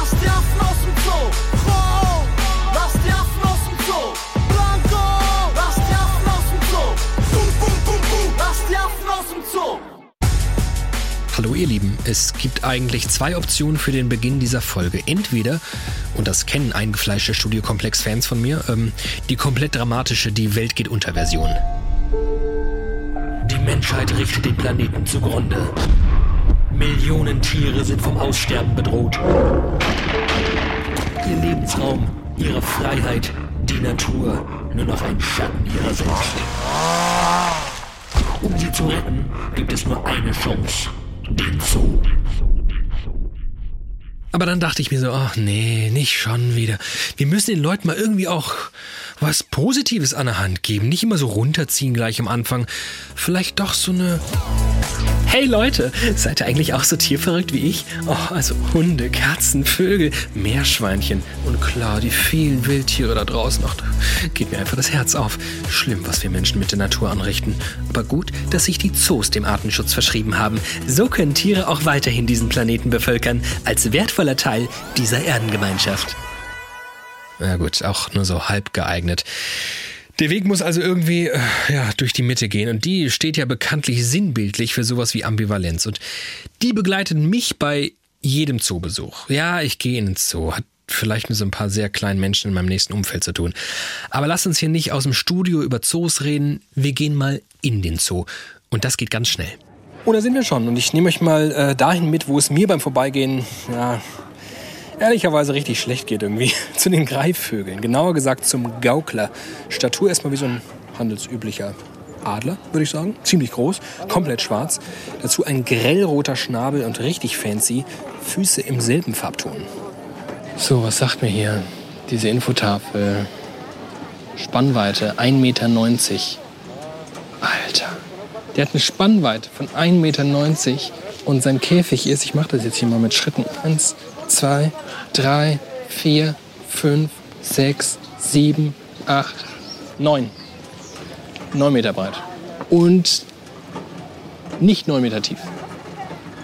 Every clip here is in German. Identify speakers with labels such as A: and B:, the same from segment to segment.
A: Lass die Affen aus dem Zoo. Wow. Lass aus dem Zoo. Blanco. Lass aus dem Zoo. Bum, bum, bum, bum. Lass aus dem Zoo.
B: Hallo ihr Lieben, es gibt eigentlich zwei Optionen für den Beginn dieser Folge. Entweder, und das kennen eingefleischte Studiokomplex-Fans von mir, ähm, die komplett dramatische Die Welt geht unter Version. Die Menschheit richtet den Planeten zugrunde. Millionen Tiere sind vom Aussterben bedroht. Ihr Lebensraum, ihre Freiheit, die Natur, nur noch ein Schatten ihrer selbst. Um sie zu retten, gibt es nur eine Chance. Den Zoo. Aber dann dachte ich mir so, ach nee, nicht schon wieder. Wir müssen den Leuten mal irgendwie auch was Positives an der Hand geben. Nicht immer so runterziehen gleich am Anfang. Vielleicht doch so eine Hey Leute, seid ihr eigentlich auch so tierverrückt wie ich? Oh, also Hunde, Katzen, Vögel, Meerschweinchen und klar, die vielen Wildtiere da draußen. Ach, da geht mir einfach das Herz auf. Schlimm, was wir Menschen mit der Natur anrichten. Aber gut, dass sich die Zoos dem Artenschutz verschrieben haben. So können Tiere auch weiterhin diesen Planeten bevölkern, als wertvoller Teil dieser Erdengemeinschaft. Ja gut, auch nur so halb geeignet. Der Weg muss also irgendwie äh, ja, durch die Mitte gehen und die steht ja bekanntlich sinnbildlich für sowas wie Ambivalenz und die begleitet mich bei jedem Zoobesuch. Ja, ich gehe in den Zoo, hat vielleicht mit so ein paar sehr kleinen Menschen in meinem nächsten Umfeld zu tun. Aber lass uns hier nicht aus dem Studio über Zoos reden, wir gehen mal in den Zoo und das geht ganz schnell. Oh, da sind wir schon und ich nehme euch mal äh, dahin mit, wo es mir beim Vorbeigehen ja, ehrlicherweise richtig schlecht geht irgendwie. Zu den Greifvögeln. Genauer gesagt zum Gaukler. Statur erstmal wie so ein handelsüblicher Adler, würde ich sagen. Ziemlich groß, komplett schwarz. Dazu ein grellroter Schnabel und richtig fancy Füße im Silbenfarbton. So, was sagt mir hier diese Infotafel? Spannweite 1,90 Meter. Alter, der hat eine Spannweite von 1,90 Meter und sein Käfig ist, ich mache das jetzt hier mal mit Schritten, 1, 2, 3, 4, 5, 6, 7, 8, 9. 9 Meter breit. Und nicht 9 Meter tief.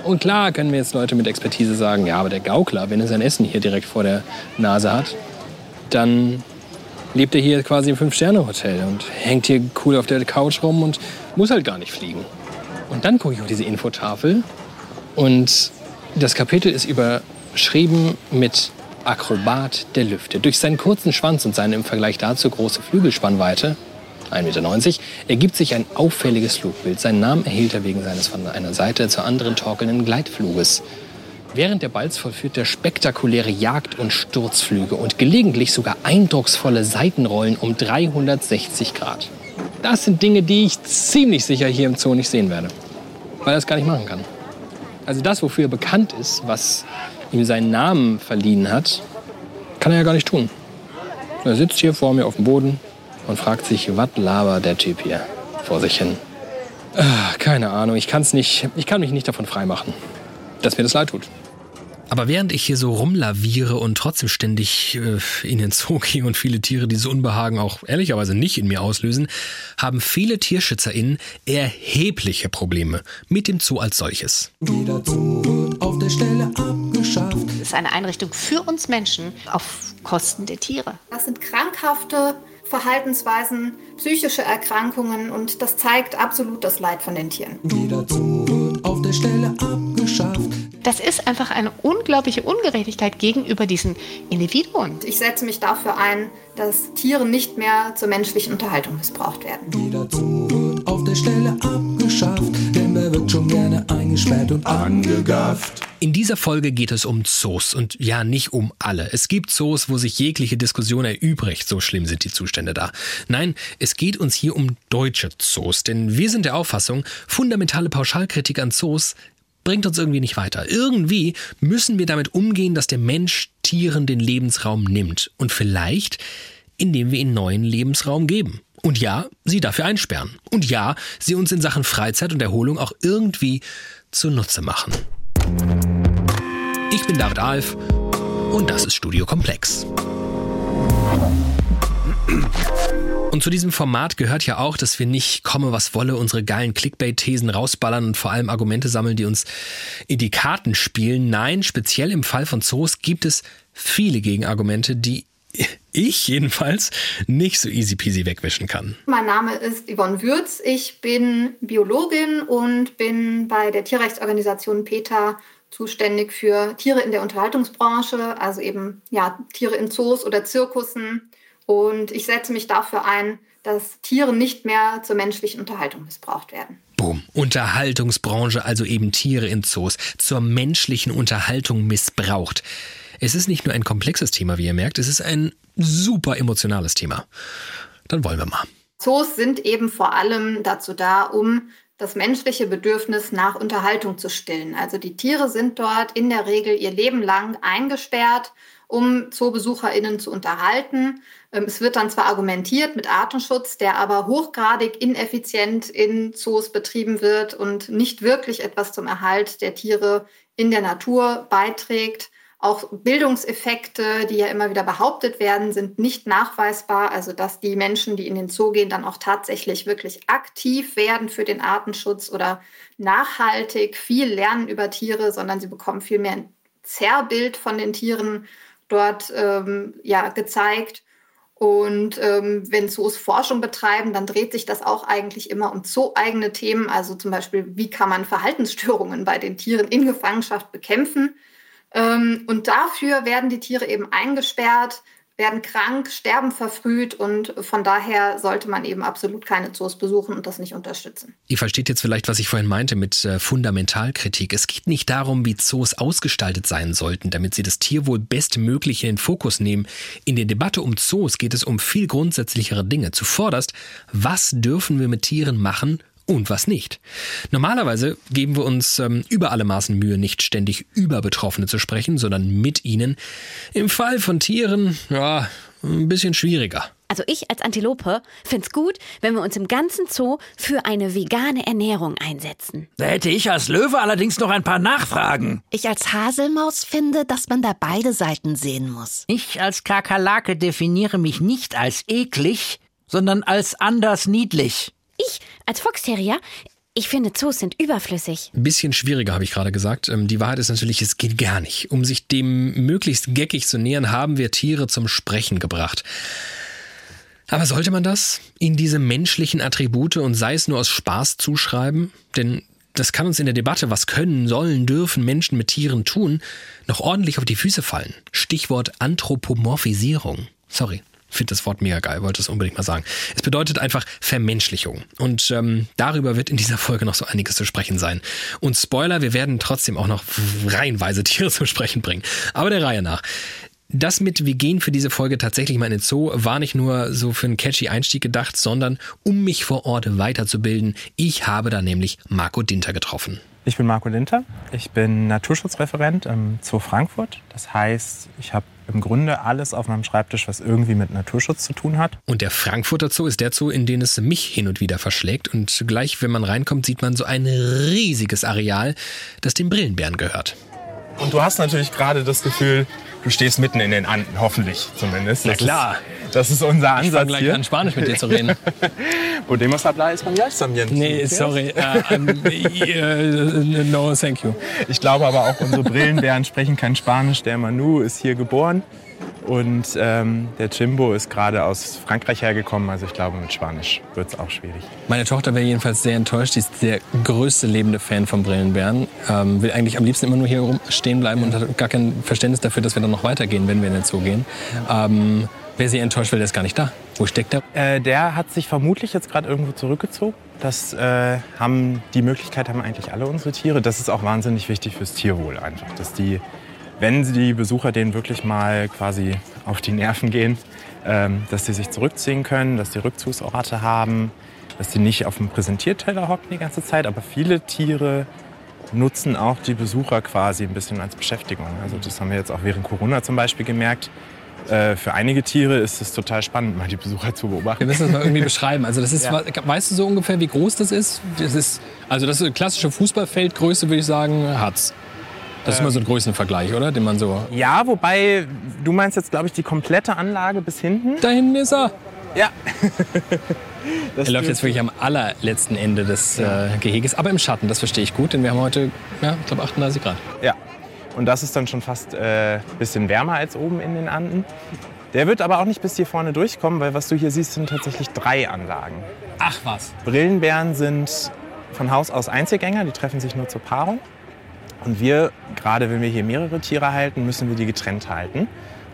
B: Und klar können mir jetzt Leute mit Expertise sagen, ja, aber der Gaukler, wenn er sein Essen hier direkt vor der Nase hat, dann lebt er hier quasi im Fünf-Sterne-Hotel und hängt hier cool auf der Couch rum und muss halt gar nicht fliegen. Und dann gucke ich auf diese Infotafel und das Kapitel ist überschrieben mit Akrobat der Lüfte. Durch seinen kurzen Schwanz und seine im Vergleich dazu große Flügelspannweite, 1,90 Meter, ergibt sich ein auffälliges Flugbild. Seinen Namen erhielt er wegen seines von einer Seite zur anderen torkelnden Gleitfluges. Während der Balz vollführt er spektakuläre Jagd- und Sturzflüge und gelegentlich sogar eindrucksvolle Seitenrollen um 360 Grad. Das sind Dinge, die ich ziemlich sicher hier im Zoo nicht sehen werde, weil er es gar nicht machen kann. Also das, wofür er bekannt ist, was ihm seinen Namen verliehen hat, kann er ja gar nicht tun. Er sitzt hier vor mir auf dem Boden und fragt sich, was labert der Typ hier vor sich hin. Ah, keine Ahnung, ich, kann's nicht, ich kann mich nicht davon freimachen, dass mir das leid tut. Aber während ich hier so rumlaviere und trotzdem ständig äh, in den Zoo gehe und viele Tiere diese Unbehagen auch ehrlicherweise nicht in mir auslösen, haben viele TierschützerInnen erhebliche Probleme mit dem Zoo als solches.
C: Jeder Zoo wird auf der Stelle abgeschafft.
D: Es ist eine Einrichtung für uns Menschen auf Kosten der Tiere.
E: Das sind krankhafte Verhaltensweisen, psychische Erkrankungen und das zeigt absolut das Leid von den Tieren.
C: Jeder Zoo wird auf der Stelle abgeschafft.
D: Das ist einfach eine unglaubliche Ungerechtigkeit gegenüber diesen Individuen.
E: Ich setze mich dafür ein, dass Tiere nicht mehr zur menschlichen Unterhaltung missbraucht werden.
C: Jeder Zoo wird auf der Stelle abgeschafft. Denn wer wird schon gerne eingesperrt und angegafft?
B: In dieser Folge geht es um Zoos und ja, nicht um alle. Es gibt Zoos, wo sich jegliche Diskussion erübrigt, so schlimm sind die Zustände da. Nein, es geht uns hier um deutsche Zoos, denn wir sind der Auffassung, fundamentale Pauschalkritik an Zoos bringt uns irgendwie nicht weiter. Irgendwie müssen wir damit umgehen, dass der Mensch Tieren den Lebensraum nimmt und vielleicht indem wir ihnen neuen Lebensraum geben. Und ja, sie dafür einsperren. Und ja, sie uns in Sachen Freizeit und Erholung auch irgendwie zunutze machen. Ich bin David Alf und das ist Studio Komplex. Und zu diesem Format gehört ja auch, dass wir nicht komme, was wolle, unsere geilen Clickbait-Thesen rausballern und vor allem Argumente sammeln, die uns in die Karten spielen. Nein, speziell im Fall von Zoos gibt es viele Gegenargumente, die ich jedenfalls nicht so easy peasy wegwischen kann.
E: Mein Name ist Yvonne Würz. Ich bin Biologin und bin bei der Tierrechtsorganisation PETA zuständig für Tiere in der Unterhaltungsbranche, also eben ja, Tiere in Zoos oder Zirkussen. Und ich setze mich dafür ein, dass Tiere nicht mehr zur menschlichen Unterhaltung missbraucht werden.
B: Boom. Unterhaltungsbranche, also eben Tiere in Zoos, zur menschlichen Unterhaltung missbraucht. Es ist nicht nur ein komplexes Thema, wie ihr merkt, es ist ein super emotionales Thema. Dann wollen wir mal.
E: Zoos sind eben vor allem dazu da, um das menschliche Bedürfnis nach Unterhaltung zu stillen. Also die Tiere sind dort in der Regel ihr Leben lang eingesperrt, um ZoobesucherInnen zu unterhalten. Ähm, es wird dann zwar argumentiert mit Artenschutz, der aber hochgradig ineffizient in Zoos betrieben wird und nicht wirklich etwas zum Erhalt der Tiere in der Natur beiträgt. Auch Bildungseffekte, die ja immer wieder behauptet werden, sind nicht nachweisbar. Also dass die Menschen, die in den Zoo gehen, dann auch tatsächlich wirklich aktiv werden für den Artenschutz oder nachhaltig viel lernen über Tiere, sondern sie bekommen vielmehr ein Zerrbild von den Tieren dort ähm, ja, gezeigt. Und ähm, wenn Zoos Forschung betreiben, dann dreht sich das auch eigentlich immer um zoo-eigene Themen. Also zum Beispiel, wie kann man Verhaltensstörungen bei den Tieren in Gefangenschaft bekämpfen? Ähm, und dafür werden die Tiere eben eingesperrt, werden krank, sterben verfrüht und von daher sollte man eben absolut keine Zoos besuchen und das nicht unterstützen.
B: Ihr versteht jetzt vielleicht, was ich vorhin meinte mit äh, Fundamentalkritik. Es geht nicht darum, wie Zoos ausgestaltet sein sollten, damit sie das Tierwohl bestmöglich in den Fokus nehmen. In der Debatte um Zoos geht es um viel grundsätzlichere Dinge. Zuvorderst, was dürfen wir mit Tieren machen und was nicht. Normalerweise geben wir uns ähm, über alle Maßen Mühe, nicht ständig über Betroffene zu sprechen, sondern mit ihnen. Im Fall von Tieren, ja, ein bisschen schwieriger.
F: Also ich als Antilope find's gut, wenn wir uns im ganzen Zoo für eine vegane Ernährung einsetzen.
G: Da hätte ich als Löwe allerdings noch ein paar Nachfragen.
H: Ich als Haselmaus finde, dass man da beide Seiten sehen muss.
G: Ich als Kakerlake definiere mich nicht als eklig, sondern als anders niedlich.
F: Ich als Foxterrier, ich finde Zoos sind überflüssig.
B: Ein bisschen schwieriger, habe ich gerade gesagt. Ähm, die Wahrheit ist natürlich, es geht gar nicht. Um sich dem möglichst geckig zu nähern, haben wir Tiere zum Sprechen gebracht. Aber sollte man das ihnen diese menschlichen Attribute und sei es nur aus Spaß zuschreiben? Denn das kann uns in der Debatte, was können, sollen, dürfen Menschen mit Tieren tun, noch ordentlich auf die Füße fallen. Stichwort Anthropomorphisierung. Sorry finde das Wort mega geil, wollte es unbedingt mal sagen. Es bedeutet einfach Vermenschlichung. Und ähm, darüber wird in dieser Folge noch so einiges zu sprechen sein. Und Spoiler, wir werden trotzdem auch noch reihenweise Tiere zum Sprechen bringen. Aber der Reihe nach. Das mit Wir gehen für diese Folge tatsächlich mal in den Zoo war nicht nur so für einen catchy Einstieg gedacht, sondern um mich vor Ort weiterzubilden. Ich habe da nämlich Marco Dinter getroffen.
I: Ich bin Marco Dinter. Ich bin Naturschutzreferent im Zoo Frankfurt. Das heißt, ich habe im Grunde alles auf meinem Schreibtisch, was irgendwie mit Naturschutz zu tun hat.
B: Und der Frankfurter Zoo ist der Zoo, in den es mich hin und wieder verschlägt. Und gleich, wenn man reinkommt, sieht man so ein riesiges Areal, das dem Brillenbären gehört.
I: Und du hast natürlich gerade das Gefühl, du stehst mitten in den Anden, hoffentlich zumindest.
B: Na klar.
I: Ist, das ist unser Ansatz
B: ich fang gleich
I: hier.
B: an, Spanisch mit dir zu reden.
I: Podemos hablar español también.
B: Nee, sorry. Uh, no, thank you.
I: Ich glaube aber auch, unsere Brillenbären sprechen kein Spanisch. Der Manu ist hier geboren und ähm, der Jimbo ist gerade aus Frankreich hergekommen. Also ich glaube, mit Spanisch wird es auch schwierig.
B: Meine Tochter wäre jedenfalls sehr enttäuscht. Die ist der größte lebende Fan von Brillenbären. Ähm, will eigentlich am liebsten immer nur hier stehen bleiben und hat gar kein Verständnis dafür, dass wir dann noch weitergehen, wenn wir in den Zoo gehen. Ähm, Wer sie enttäuscht, weil der ist gar nicht da. Wo steckt der?
I: Äh, der hat sich vermutlich jetzt gerade irgendwo zurückgezogen. Das äh, haben die Möglichkeit haben eigentlich alle unsere Tiere. Das ist auch wahnsinnig wichtig fürs Tierwohl einfach, dass die, wenn die Besucher denen wirklich mal quasi auf die Nerven gehen, ähm, dass sie sich zurückziehen können, dass die Rückzugsorte haben, dass die nicht auf dem Präsentierteller hocken die ganze Zeit. Aber viele Tiere nutzen auch die Besucher quasi ein bisschen als Beschäftigung. Also das haben wir jetzt auch während Corona zum Beispiel gemerkt äh, für einige Tiere ist es total spannend, mal die Besucher zu beobachten.
B: Wir müssen das mal irgendwie beschreiben. Also das ist, ja. weißt du so ungefähr, wie groß das ist? Das ist also das ist eine klassische Fußballfeldgröße, würde ich sagen, hat's. Das ist immer so ein Größenvergleich, oder? Den man so.
I: Ja, wobei du meinst jetzt, glaube ich, die komplette Anlage bis hinten.
B: Da hinten ist er.
I: Ja.
B: er läuft jetzt wirklich am allerletzten Ende des äh, Geheges, aber im Schatten, das verstehe ich gut, denn wir haben heute, ja, ich glaube 38 Grad.
I: Ja. Und das ist dann schon fast ein äh, bisschen wärmer als oben in den Anden. Der wird aber auch nicht bis hier vorne durchkommen, weil was du hier siehst, sind tatsächlich drei Anlagen.
B: Ach was.
I: Brillenbären sind von Haus aus Einzelgänger, die treffen sich nur zur Paarung. Und wir, gerade wenn wir hier mehrere Tiere halten, müssen wir die getrennt halten.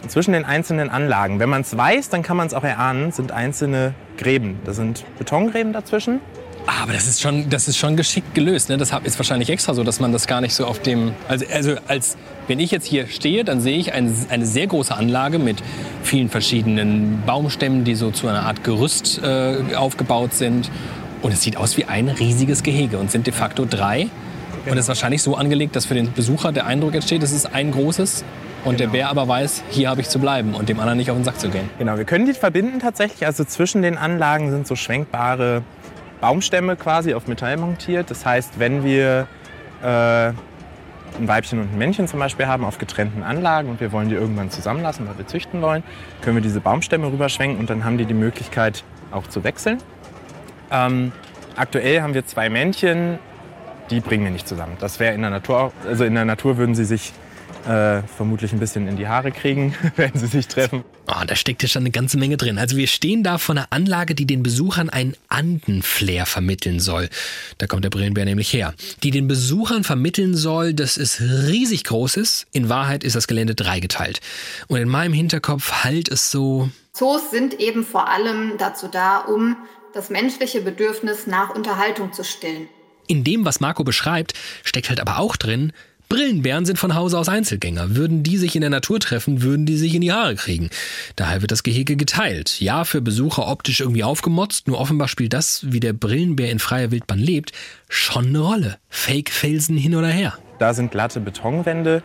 I: Und zwischen den einzelnen Anlagen, wenn man es weiß, dann kann man es auch erahnen, sind einzelne Gräben. Da sind Betongräben dazwischen.
B: Ah, aber das ist schon, das ist schon geschickt gelöst. Ne? Das ist wahrscheinlich extra so, dass man das gar nicht so auf dem. Also, also als wenn ich jetzt hier stehe, dann sehe ich eine, eine sehr große Anlage mit vielen verschiedenen Baumstämmen, die so zu einer Art Gerüst äh, aufgebaut sind. Und es sieht aus wie ein riesiges Gehege und sind de facto drei. Und es ist wahrscheinlich so angelegt, dass für den Besucher der Eindruck entsteht, es ist ein großes und der Bär aber weiß, hier habe ich zu bleiben und dem anderen nicht auf den Sack zu gehen.
I: Genau, wir können die verbinden tatsächlich. Also zwischen den Anlagen sind so schwenkbare Baumstämme quasi auf Metall montiert. Das heißt, wenn wir äh, ein Weibchen und ein Männchen zum Beispiel haben auf getrennten Anlagen und wir wollen die irgendwann zusammenlassen, weil wir züchten wollen, können wir diese Baumstämme rüberschwenken und dann haben die die Möglichkeit auch zu wechseln. Ähm, aktuell haben wir zwei Männchen, die bringen wir nicht zusammen. Das wäre in der Natur, also in der Natur würden sie sich äh, vermutlich ein bisschen in die Haare kriegen, wenn sie sich treffen.
B: Oh, da steckt ja schon eine ganze Menge drin. Also wir stehen da vor einer Anlage, die den Besuchern einen Andenflair vermitteln soll. Da kommt der Brillenbär nämlich her. Die den Besuchern vermitteln soll, dass es riesig groß ist. In Wahrheit ist das Gelände dreigeteilt. Und in meinem Hinterkopf halt es so...
E: Zoos sind eben vor allem dazu da, um das menschliche Bedürfnis nach Unterhaltung zu stillen.
B: In dem, was Marco beschreibt, steckt halt aber auch drin, Brillenbären sind von Hause aus Einzelgänger. Würden die sich in der Natur treffen, würden die sich in die Haare kriegen. Daher wird das Gehege geteilt. Ja, für Besucher optisch irgendwie aufgemotzt, nur offenbar spielt das, wie der Brillenbär in freier Wildbahn lebt, schon eine Rolle. Fake-Felsen hin oder her.
I: Da sind glatte Betonwände,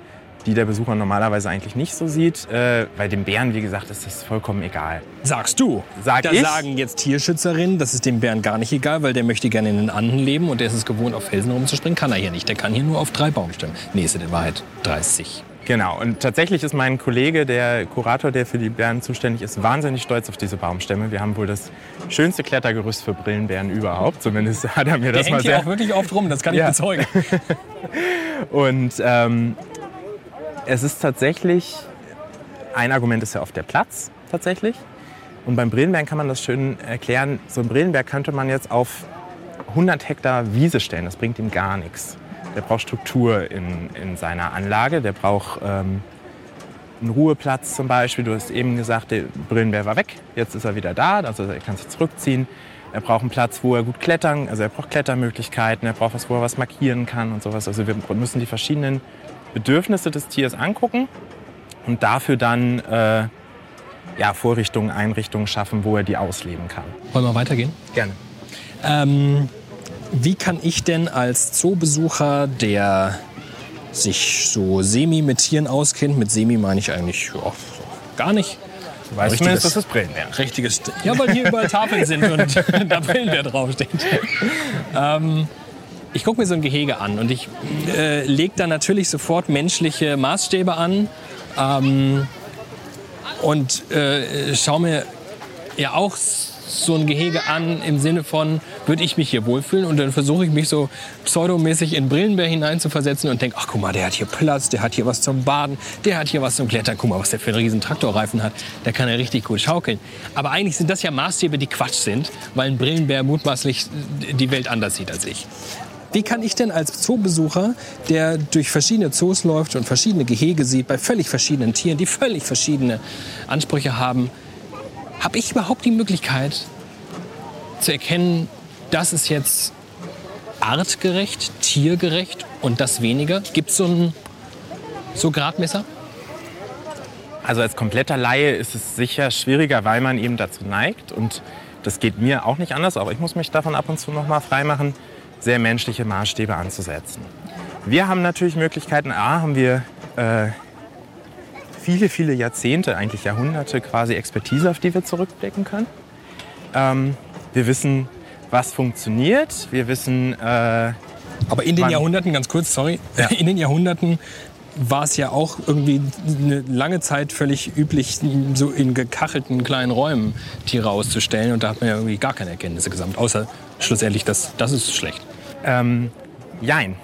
I: die der Besucher normalerweise eigentlich nicht so sieht. Äh, bei dem Bären, wie gesagt, ist das vollkommen egal.
B: Sagst du?
I: Sag
B: da
I: ich?
B: sagen jetzt Tierschützerinnen, das ist dem Bären gar nicht egal, weil der möchte gerne in den Anden leben und der ist es gewohnt, auf Felsen rumzuspringen. Kann er hier nicht. Der kann hier nur auf drei Baumstämmen. Nee, ist in Wahrheit 30.
I: Genau, und tatsächlich ist mein Kollege, der Kurator, der für die Bären zuständig ist, wahnsinnig stolz auf diese Baumstämme. Wir haben wohl das schönste Klettergerüst für Brillenbären überhaupt. Zumindest hat er mir
B: Der
I: das mal sehr...
B: auch wirklich oft rum, das kann ich
I: Ja.
B: bezeugen.
I: Und ähm, es ist tatsächlich, ein Argument ist ja oft der Platz tatsächlich. Und beim Brillenberg kann man das schön erklären. So ein Brillenberg könnte man jetzt auf 100 Hektar Wiese stellen. Das bringt ihm gar nichts. Der braucht Struktur in, in seiner Anlage. Der braucht ähm, einen Ruheplatz zum Beispiel. Du hast eben gesagt, der Brillenbär war weg. Jetzt ist er wieder da. Also er kann sich zurückziehen. Er braucht einen Platz, wo er gut klettern, also er braucht Klettermöglichkeiten, er braucht was, wo er was markieren kann und sowas. Also wir müssen die verschiedenen Bedürfnisse des Tiers angucken und dafür dann äh, ja, Vorrichtungen, Einrichtungen schaffen, wo er die ausleben kann.
B: Wollen wir weitergehen?
I: Gerne.
B: Ähm, wie kann ich denn als Zoobesucher, der sich so semi mit Tieren auskennt, mit semi meine ich eigentlich ja, gar nicht.
I: Du weißt
B: Richtiges-
I: zumindest, dass das Brillenbär.
B: Richtiges. Ja, weil hier überall Tafeln sind und da Brillenbär draufsteht. Ähm, ich gucke mir so ein Gehege an und ich äh, lege da natürlich sofort menschliche Maßstäbe an ähm, und äh, schaue mir ja auch so ein Gehege an im Sinne von, würde ich mich hier wohlfühlen? Und dann versuche ich mich so pseudomäßig in Brillenbär hineinzuversetzen und denke, ach guck mal, der hat hier Platz, der hat hier was zum Baden, der hat hier was zum Klettern. Guck mal, was der für einen riesen Traktorreifen hat. Der kann ja richtig gut schaukeln. Aber eigentlich sind das ja Maßstäbe, die Quatsch sind, weil ein Brillenbär mutmaßlich die Welt anders sieht als ich. Wie kann ich denn als Zoobesucher, der durch verschiedene Zoos läuft und verschiedene Gehege sieht, bei völlig verschiedenen Tieren, die völlig verschiedene Ansprüche haben, habe ich überhaupt die Möglichkeit zu erkennen, das ist jetzt artgerecht, tiergerecht und das weniger? Gibt es so ein so Gradmesser?
I: Also als kompletter Laie ist es sicher schwieriger, weil man eben dazu neigt. Und das geht mir auch nicht anders, auch ich muss mich davon ab und zu noch mal freimachen, sehr menschliche Maßstäbe anzusetzen. Wir haben natürlich Möglichkeiten, A, haben wir äh, viele, viele Jahrzehnte, eigentlich Jahrhunderte quasi Expertise, auf die wir zurückblicken können. Ähm, wir wissen, was funktioniert. Wir wissen, äh,
B: Aber in den Jahrhunderten, ganz kurz, sorry,
I: Ja.
B: in den Jahrhunderten war es ja auch irgendwie eine lange Zeit völlig üblich, so in gekachelten kleinen Räumen Tiere auszustellen. Und da hat man ja irgendwie gar keine Erkenntnisse gesammelt, außer schlussendlich, das, das ist schlecht.
I: Ähm, jein.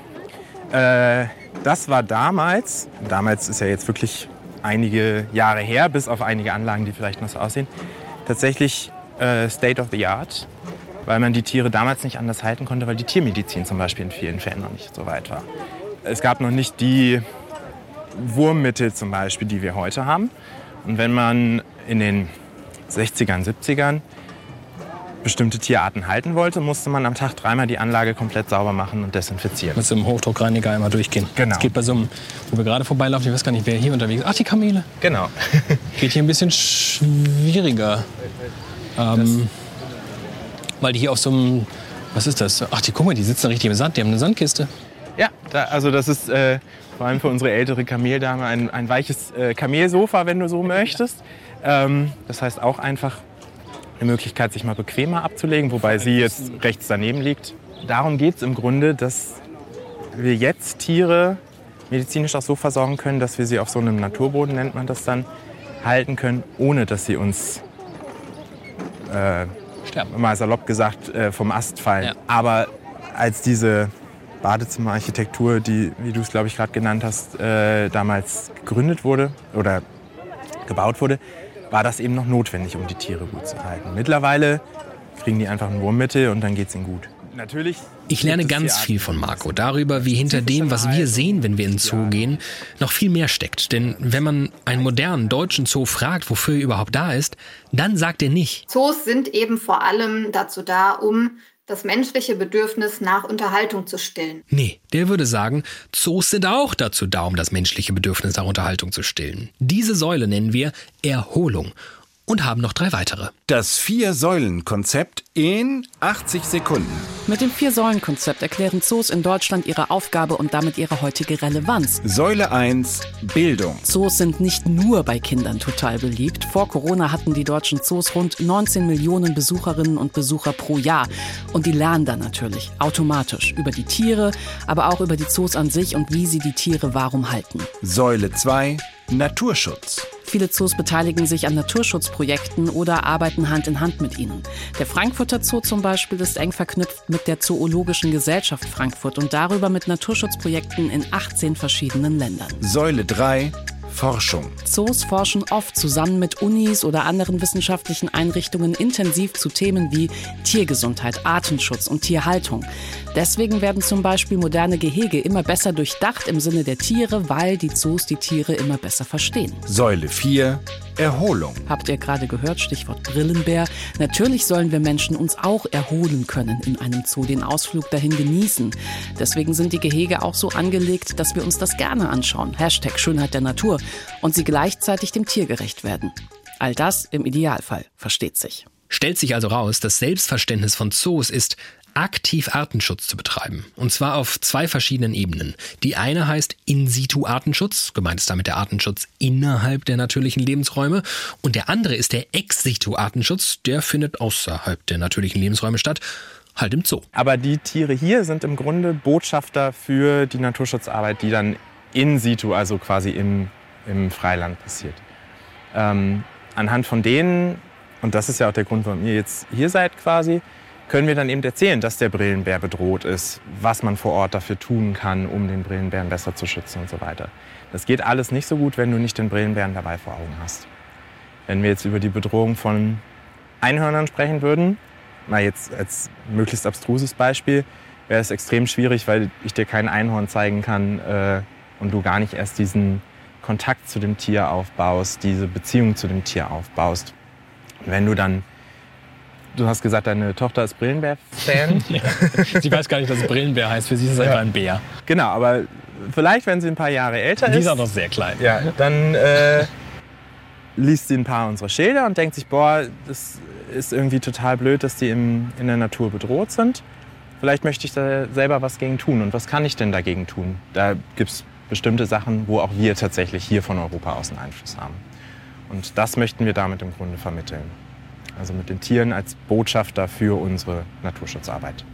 I: Äh, das war damals, damals ist ja jetzt wirklich einige Jahre her, bis auf einige Anlagen, die vielleicht noch so aussehen, tatsächlich äh, State of the Art, weil man die Tiere damals nicht anders halten konnte, weil die Tiermedizin zum Beispiel in vielen Fällen noch nicht so weit war. Es gab noch nicht die Wurmmittel zum Beispiel, die wir heute haben. Und wenn man in den 60ern, 70ern bestimmte Tierarten halten wollte, musste man am Tag dreimal die Anlage komplett sauber machen und desinfizieren.
B: Mit so einem Hochdruckreiniger einmal durchgehen.
I: Genau.
B: Das geht bei so einem, wo wir gerade vorbeilaufen, ich weiß gar nicht, wer hier unterwegs ist. Ach, die Kamele.
I: Genau.
B: Geht hier ein bisschen schwieriger. Ähm, weil die hier auf so einem, was ist das? Ach, die, guck mal, die sitzen richtig im Sand, die haben eine Sandkiste.
I: Ja, da, also das ist äh, vor allem für unsere ältere Kameldame ein, ein weiches äh, Kamelsofa, wenn du so möchtest. Ähm, das heißt auch einfach eine Möglichkeit, sich mal bequemer abzulegen, wobei sie jetzt rechts daneben liegt. Darum geht es im Grunde, dass wir jetzt Tiere medizinisch auch so versorgen können, dass wir sie auf so einem Naturboden, nennt man das dann, halten können, ohne dass sie uns, äh, mal salopp gesagt, äh, vom Ast fallen.
B: Ja.
I: Aber als diese Badezimmerarchitektur, die, wie du es glaube ich gerade genannt hast, äh, damals gegründet wurde oder gebaut wurde, war das eben noch notwendig, um die Tiere gut zu halten. Mittlerweile kriegen die einfach ein Wurmmittel und dann geht es ihnen gut. Natürlich.
B: Ich lerne ganz viel von Marco darüber, wie hinter dem, was wir sehen, wenn wir in den Zoo gehen, noch viel mehr steckt. Denn wenn man einen modernen deutschen Zoo fragt, wofür er überhaupt da ist, dann sagt er nicht.
E: Zoos sind eben vor allem dazu da, um das menschliche Bedürfnis nach Unterhaltung zu stillen.
B: Nee, der würde sagen, Zoos sind auch dazu da, um das menschliche Bedürfnis nach Unterhaltung zu stillen. Diese Säule nennen wir Erholung und haben noch drei weitere.
J: Das Vier-Säulen-Konzept in 80 Sekunden.
K: Mit dem Vier-Säulen-Konzept erklären Zoos in Deutschland ihre Aufgabe und damit ihre heutige Relevanz.
J: Säule 1 Bildung.
K: Zoos sind nicht nur bei Kindern total beliebt. Vor Corona hatten die deutschen Zoos rund 19 Millionen Besucherinnen und Besucher pro Jahr. Und die lernen dann natürlich automatisch über die Tiere, aber auch über die Zoos an sich und wie sie die Tiere warum halten.
J: Säule 2 Naturschutz.
K: Viele Zoos beteiligen sich an Naturschutzprojekten oder arbeiten Hand in Hand mit ihnen. Der Frankfurter Zoo zum Beispiel ist eng verknüpft mit der Zoologischen Gesellschaft Frankfurt und darüber mit Naturschutzprojekten in 18 verschiedenen Ländern.
J: Säule 3 Forschung.
K: Zoos forschen oft zusammen mit Unis oder anderen wissenschaftlichen Einrichtungen intensiv zu Themen wie Tiergesundheit, Artenschutz und Tierhaltung. Deswegen werden zum Beispiel moderne Gehege immer besser durchdacht im Sinne der Tiere, weil die Zoos die Tiere immer besser verstehen.
J: Säule 4 Erholung.
K: Habt ihr gerade gehört, Stichwort Brillenbär? Natürlich sollen wir Menschen uns auch erholen können in einem Zoo, den Ausflug dahin genießen. Deswegen sind die Gehege auch so angelegt, dass wir uns das gerne anschauen. Hashtag Schönheit der Natur. Und sie gleichzeitig dem Tier gerecht werden. All das im Idealfall, versteht sich.
B: Stellt sich also raus, das Selbstverständnis von Zoos ist, aktiv Artenschutz zu betreiben. Und zwar auf zwei verschiedenen Ebenen. Die eine heißt In-situ-Artenschutz, gemeint ist damit der Artenschutz innerhalb der natürlichen Lebensräume. Und der andere ist der Ex-situ-Artenschutz, der findet außerhalb der natürlichen Lebensräume statt. Halt im Zoo.
I: Aber die Tiere hier sind im Grunde Botschafter für die Naturschutzarbeit, die dann in situ, also quasi im, im Freiland passiert. Ähm, anhand von denen, und das ist ja auch der Grund, warum ihr jetzt hier seid quasi, können wir dann eben erzählen, dass der Brillenbär bedroht ist, was man vor Ort dafür tun kann, um den Brillenbären besser zu schützen und so weiter. Das geht alles nicht so gut, wenn du nicht den Brillenbären dabei vor Augen hast. Wenn wir jetzt über die Bedrohung von Einhörnern sprechen würden, mal jetzt als möglichst abstruses Beispiel, wäre es extrem schwierig, weil ich dir kein Einhorn zeigen kann äh, und du gar nicht erst diesen Kontakt zu dem Tier aufbaust, diese Beziehung zu dem Tier aufbaust. Und wenn du dann Du hast gesagt, deine Tochter ist Brillenbär-Fan.
B: sie weiß gar nicht, dass es Brillenbär heißt. Für sie ist es einfach ein Bär.
I: Genau, aber vielleicht, wenn sie ein paar Jahre älter ist.
B: Die ist auch noch sehr klein.
I: Ja, dann äh, liest sie ein paar unserer Schilder und denkt sich, boah, das ist irgendwie total blöd, dass die im, in der Natur bedroht sind. Vielleicht möchte ich da selber was gegen tun. Und was kann ich denn dagegen tun? Da gibt es bestimmte Sachen, wo auch wir tatsächlich hier von Europa aus einen Einfluss haben. Und das möchten wir damit im Grunde vermitteln. Also mit den Tieren als Botschafter für unsere Naturschutzarbeit.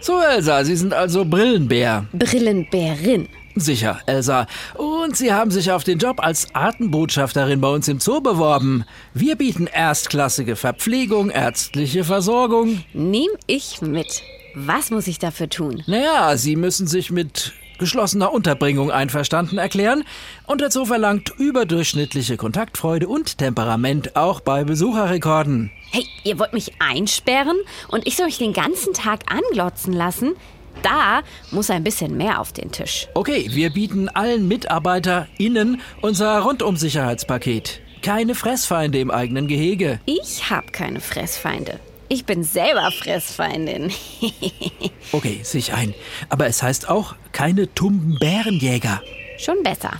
G: So, Elsa, Sie sind also Brillenbär.
F: Brillenbärin.
G: Sicher, Elsa. Und Sie haben sich auf den Job als Artenbotschafterin bei uns im Zoo beworben. Wir bieten erstklassige Verpflegung, ärztliche Versorgung.
F: Nehm ich mit. Was muss ich dafür tun?
G: Naja, Sie müssen sich mit geschlossener Unterbringung einverstanden erklären und Zoo verlangt überdurchschnittliche Kontaktfreude und Temperament auch bei Besucherrekorden.
F: Hey, ihr wollt mich einsperren und ich soll mich den ganzen Tag anglotzen lassen? Da muss ein bisschen mehr auf den Tisch.
G: Okay, wir bieten allen MitarbeiterInnen unser Rundum-Sicherheitspaket. Keine Fressfeinde im eigenen Gehege.
F: Ich hab keine Fressfeinde. Ich bin selber Fressfeindin.
G: okay, sich ein. Aber es heißt auch keine tumben Bärenjäger.
F: Schon besser.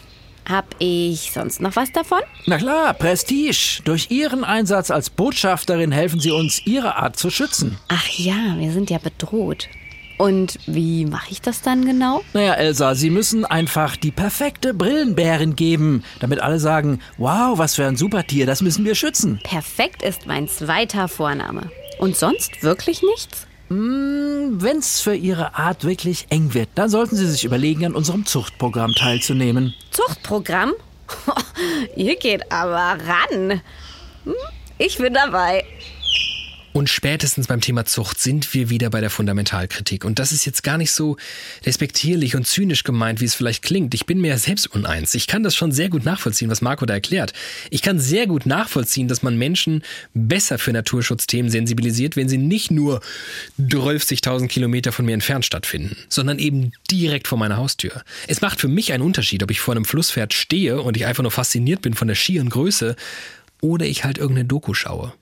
F: Hab ich sonst noch was davon?
G: Na klar, Prestige. Durch Ihren Einsatz als Botschafterin helfen Sie uns, Ihre Art zu schützen.
F: Ach ja, wir sind ja bedroht. Und wie mache ich das dann genau?
G: Naja, Elsa, Sie müssen einfach die perfekte Brillenbärin geben, damit alle sagen, wow, was für ein super Tier, das müssen wir schützen.
F: Perfekt ist mein zweiter Vorname. Und sonst wirklich nichts?
G: Hm, Wenn es für Ihre Art wirklich eng wird, dann sollten Sie sich überlegen, an unserem Zuchtprogramm teilzunehmen.
F: Zuchtprogramm? Ihr geht aber ran. Hm, Ich bin dabei.
B: Und spätestens beim Thema Zucht sind wir wieder bei der Fundamentalkritik. Und das ist jetzt gar nicht so respektierlich und zynisch gemeint, wie es vielleicht klingt. Ich bin mir ja selbst uneins. Ich kann das schon sehr gut nachvollziehen, was Marco da erklärt. Ich kann sehr gut nachvollziehen, dass man Menschen besser für Naturschutzthemen sensibilisiert, wenn sie nicht nur 12.000 Kilometer von mir entfernt stattfinden, sondern eben direkt vor meiner Haustür. Es macht für mich einen Unterschied, ob ich vor einem Flusspferd stehe und ich einfach nur fasziniert bin von der schieren Größe oder ich halt irgendeine Doku schaue.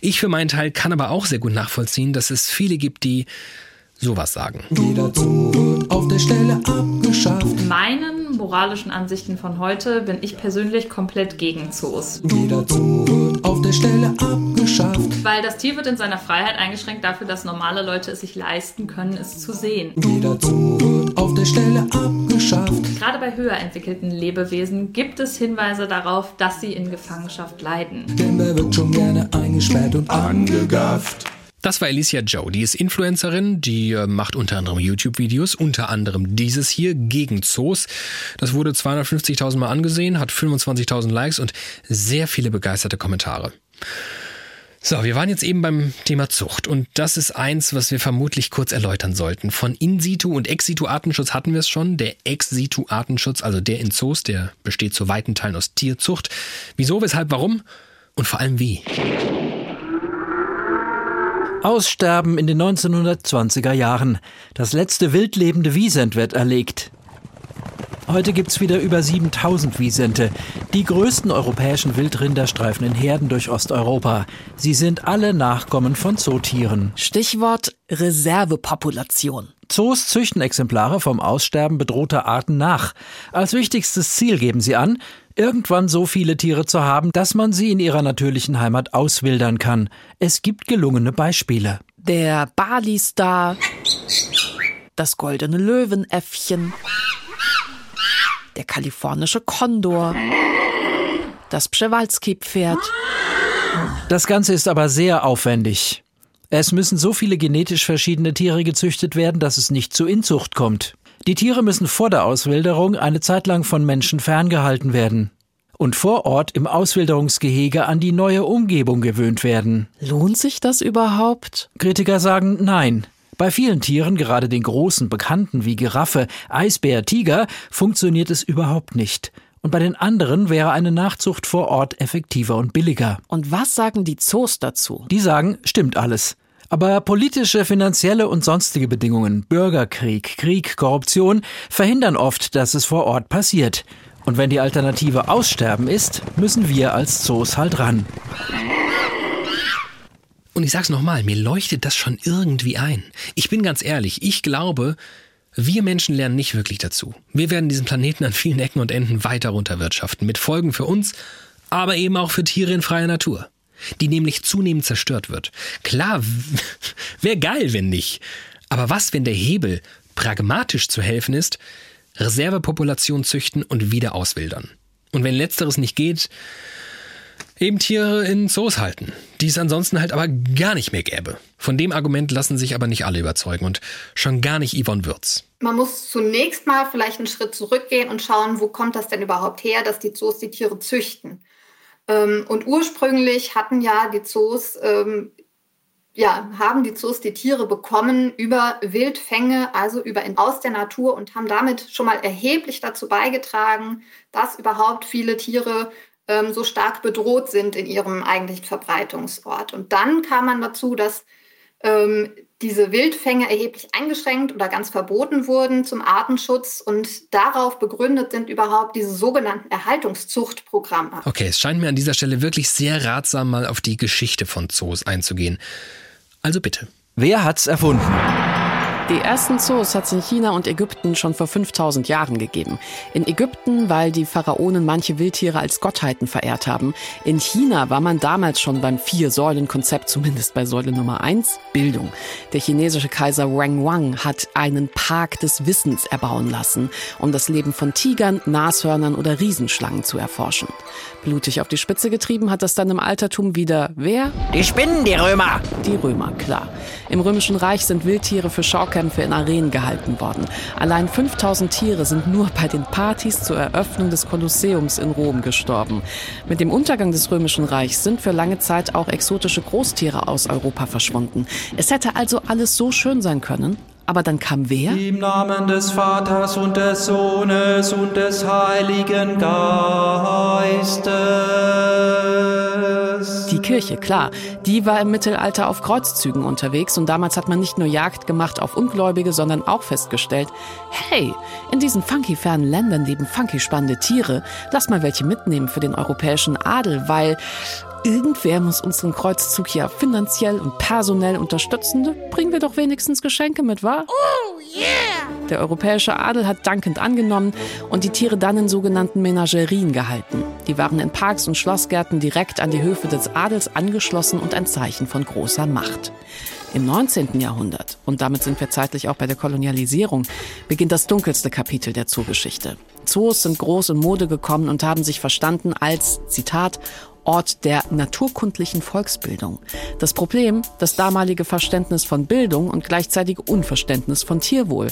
B: Ich für meinen Teil kann aber auch sehr gut nachvollziehen, dass es viele gibt, die sowas sagen.
C: Jeder Zoo wird auf der Stelle abgeschafft.
L: Meinen moralischen Ansichten von heute bin ich persönlich komplett gegen Zoos.
C: Jeder Zoo wird auf der Stelle abgeschafft.
L: Weil das Tier wird in seiner Freiheit eingeschränkt dafür, dass normale Leute es sich leisten können, es zu sehen.
C: Jeder Zoo auf der Stelle abgeschafft.
L: Gerade bei höher entwickelten Lebewesen gibt es Hinweise darauf, dass sie in Gefangenschaft leiden.
C: Denn wer wird schon gerne eingesperrt und angegafft?
B: Das war Alicia Joe. Die ist Influencerin, die äh, macht unter anderem YouTube-Videos, unter anderem dieses hier gegen Zoos. Das wurde 250.000 Mal angesehen, hat 25.000 Likes und sehr viele begeisterte Kommentare. So, wir waren jetzt eben beim Thema Zucht und das ist eins, was wir vermutlich kurz erläutern sollten. Von In-situ und Ex-situ-Artenschutz hatten wir es schon. Der Ex-situ-Artenschutz, also der in Zoos, der besteht zu weiten Teilen aus Tierzucht. Wieso, weshalb, warum und vor allem wie?
G: Aussterben in den 1920er Jahren. Das letzte wildlebende Wiesent wird erlegt. Heute gibt's wieder über 7000 Wiesente. Die größten europäischen Wildrinder streifen in Herden durch Osteuropa. Sie sind alle Nachkommen von Zootieren.
K: Stichwort Reservepopulation.
G: Zoos züchten Exemplare vom Aussterben bedrohter Arten nach. Als wichtigstes Ziel geben sie an, irgendwann so viele Tiere zu haben, dass man sie in ihrer natürlichen Heimat auswildern kann. Es gibt gelungene Beispiele.
K: Der Bali-Star, das goldene Löwenäffchen, der kalifornische Kondor, das Przewalski-Pferd.
G: Das Ganze ist aber sehr aufwendig. Es müssen so viele genetisch verschiedene Tiere gezüchtet werden, dass es nicht zu Inzucht kommt. Die Tiere müssen vor der Auswilderung eine Zeit lang von Menschen ferngehalten werden und vor Ort im Auswilderungsgehege an die neue Umgebung gewöhnt werden.
K: Lohnt sich das überhaupt?
G: Kritiker sagen nein. Bei vielen Tieren, gerade den großen Bekannten wie Giraffe, Eisbär, Tiger, funktioniert es überhaupt nicht. Und bei den anderen wäre eine Nachzucht vor Ort effektiver und billiger.
K: Und was sagen die Zoos dazu?
G: Die sagen, stimmt alles. Aber politische, finanzielle und sonstige Bedingungen, Bürgerkrieg, Krieg, Korruption verhindern oft, dass es vor Ort passiert. Und wenn die Alternative Aussterben ist, müssen wir als Zoos halt ran.
B: Und ich sag's nochmal, mir leuchtet das schon irgendwie ein. Ich bin ganz ehrlich, ich glaube, wir Menschen lernen nicht wirklich dazu. Wir werden diesen Planeten an vielen Ecken und Enden weiter runterwirtschaften, mit Folgen für uns, aber eben auch für Tiere in freier Natur, die nämlich zunehmend zerstört wird. Klar, wäre geil, wenn nicht. Aber was, wenn der Hebel pragmatisch zu helfen ist, Reservepopulation züchten und wieder auswildern? Und wenn letzteres nicht geht, eben Tiere in Zoos halten, die es ansonsten halt aber gar nicht mehr gäbe. Von dem Argument lassen sich aber nicht alle überzeugen und schon gar nicht Yvonne Würz.
E: man muss zunächst mal vielleicht einen Schritt zurückgehen und schauen, wo kommt das denn überhaupt her, dass die Zoos die Tiere züchten. Ähm, und ursprünglich hatten ja die Zoos, ähm, ja, haben die Zoos die Tiere bekommen über Wildfänge, also über aus der Natur und haben damit schon mal erheblich dazu beigetragen, dass überhaupt viele Tiere ähm, so stark bedroht sind in ihrem eigentlichen Verbreitungsort. Und dann kam man dazu, dass ähm, diese Wildfänge erheblich eingeschränkt oder ganz verboten wurden zum Artenschutz und darauf begründet sind überhaupt diese sogenannten Erhaltungszuchtprogramme.
B: Okay, es scheint mir an dieser Stelle wirklich sehr ratsam, mal auf die Geschichte von Zoos einzugehen. Also bitte.
G: Wer hat's erfunden?
K: Die ersten Zoos hat es in China und Ägypten schon vor 5000 Jahren gegeben. In Ägypten, weil die Pharaonen manche Wildtiere als Gottheiten verehrt haben. In China war man damals schon beim Vier-Säulen-Konzept, zumindest bei Säule Nummer 1, Bildung. Der chinesische Kaiser Wang Wang hat einen Park des Wissens erbauen lassen, um das Leben von Tigern, Nashörnern oder Riesenschlangen zu erforschen. Blutig auf die Spitze getrieben hat das dann im Altertum wieder wer?
G: Die Spinnen, die Römer.
K: Die Römer, klar. Im Römischen Reich sind Wildtiere für Schaukämpfe in Arenen gehalten worden. Allein 5000 Tiere sind nur bei den Partys zur Eröffnung des Kolosseums in Rom gestorben. Mit dem Untergang des Römischen Reichs sind für lange Zeit auch exotische Großtiere aus Europa verschwunden. Es hätte also alles so schön sein können, aber dann kam wer?
C: Im Namen des Vaters und des Sohnes und des Heiligen Geistes.
K: Die Kirche, klar, die war im Mittelalter auf Kreuzzügen unterwegs und damals hat man nicht nur Jagd gemacht auf Ungläubige, sondern auch festgestellt, hey, in diesen funky fernen Ländern leben funky spannende Tiere, lass mal welche mitnehmen für den europäischen Adel, weil Irgendwer muss unseren Kreuzzug ja finanziell und personell unterstützen. Bringen wir doch wenigstens Geschenke mit, wa? Oh, yeah! Der europäische Adel hat dankend angenommen und die Tiere dann in sogenannten Menagerien gehalten. Die waren in Parks und Schlossgärten direkt an die Höfe des Adels angeschlossen und ein Zeichen von großer Macht. Im 19. Jahrhundert, und damit sind wir zeitlich auch bei der Kolonialisierung, beginnt das dunkelste Kapitel der Zoogeschichte. Zoos sind groß in Mode gekommen und haben sich verstanden als, Zitat, Ort der naturkundlichen Volksbildung. Das Problem, das damalige Verständnis von Bildung und gleichzeitig Unverständnis von Tierwohl.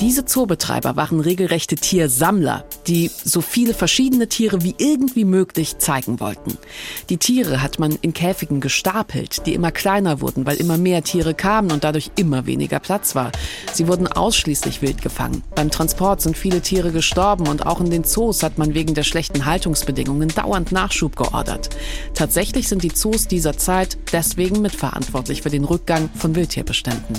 K: Diese Zoobetreiber waren regelrechte Tiersammler, die so viele verschiedene Tiere wie irgendwie möglich zeigen wollten. Die Tiere hat man in Käfigen gestapelt, die immer kleiner wurden, weil immer mehr Tiere kamen und dadurch immer weniger Platz war. Sie wurden ausschließlich wild gefangen. Beim Transport sind viele Tiere gestorben und auch in den Zoos hat man wegen der schlechten Haltungsbedingungen dauernd Nachschub geordert. Tatsächlich sind die Zoos dieser Zeit deswegen mitverantwortlich für den Rückgang von Wildtierbeständen.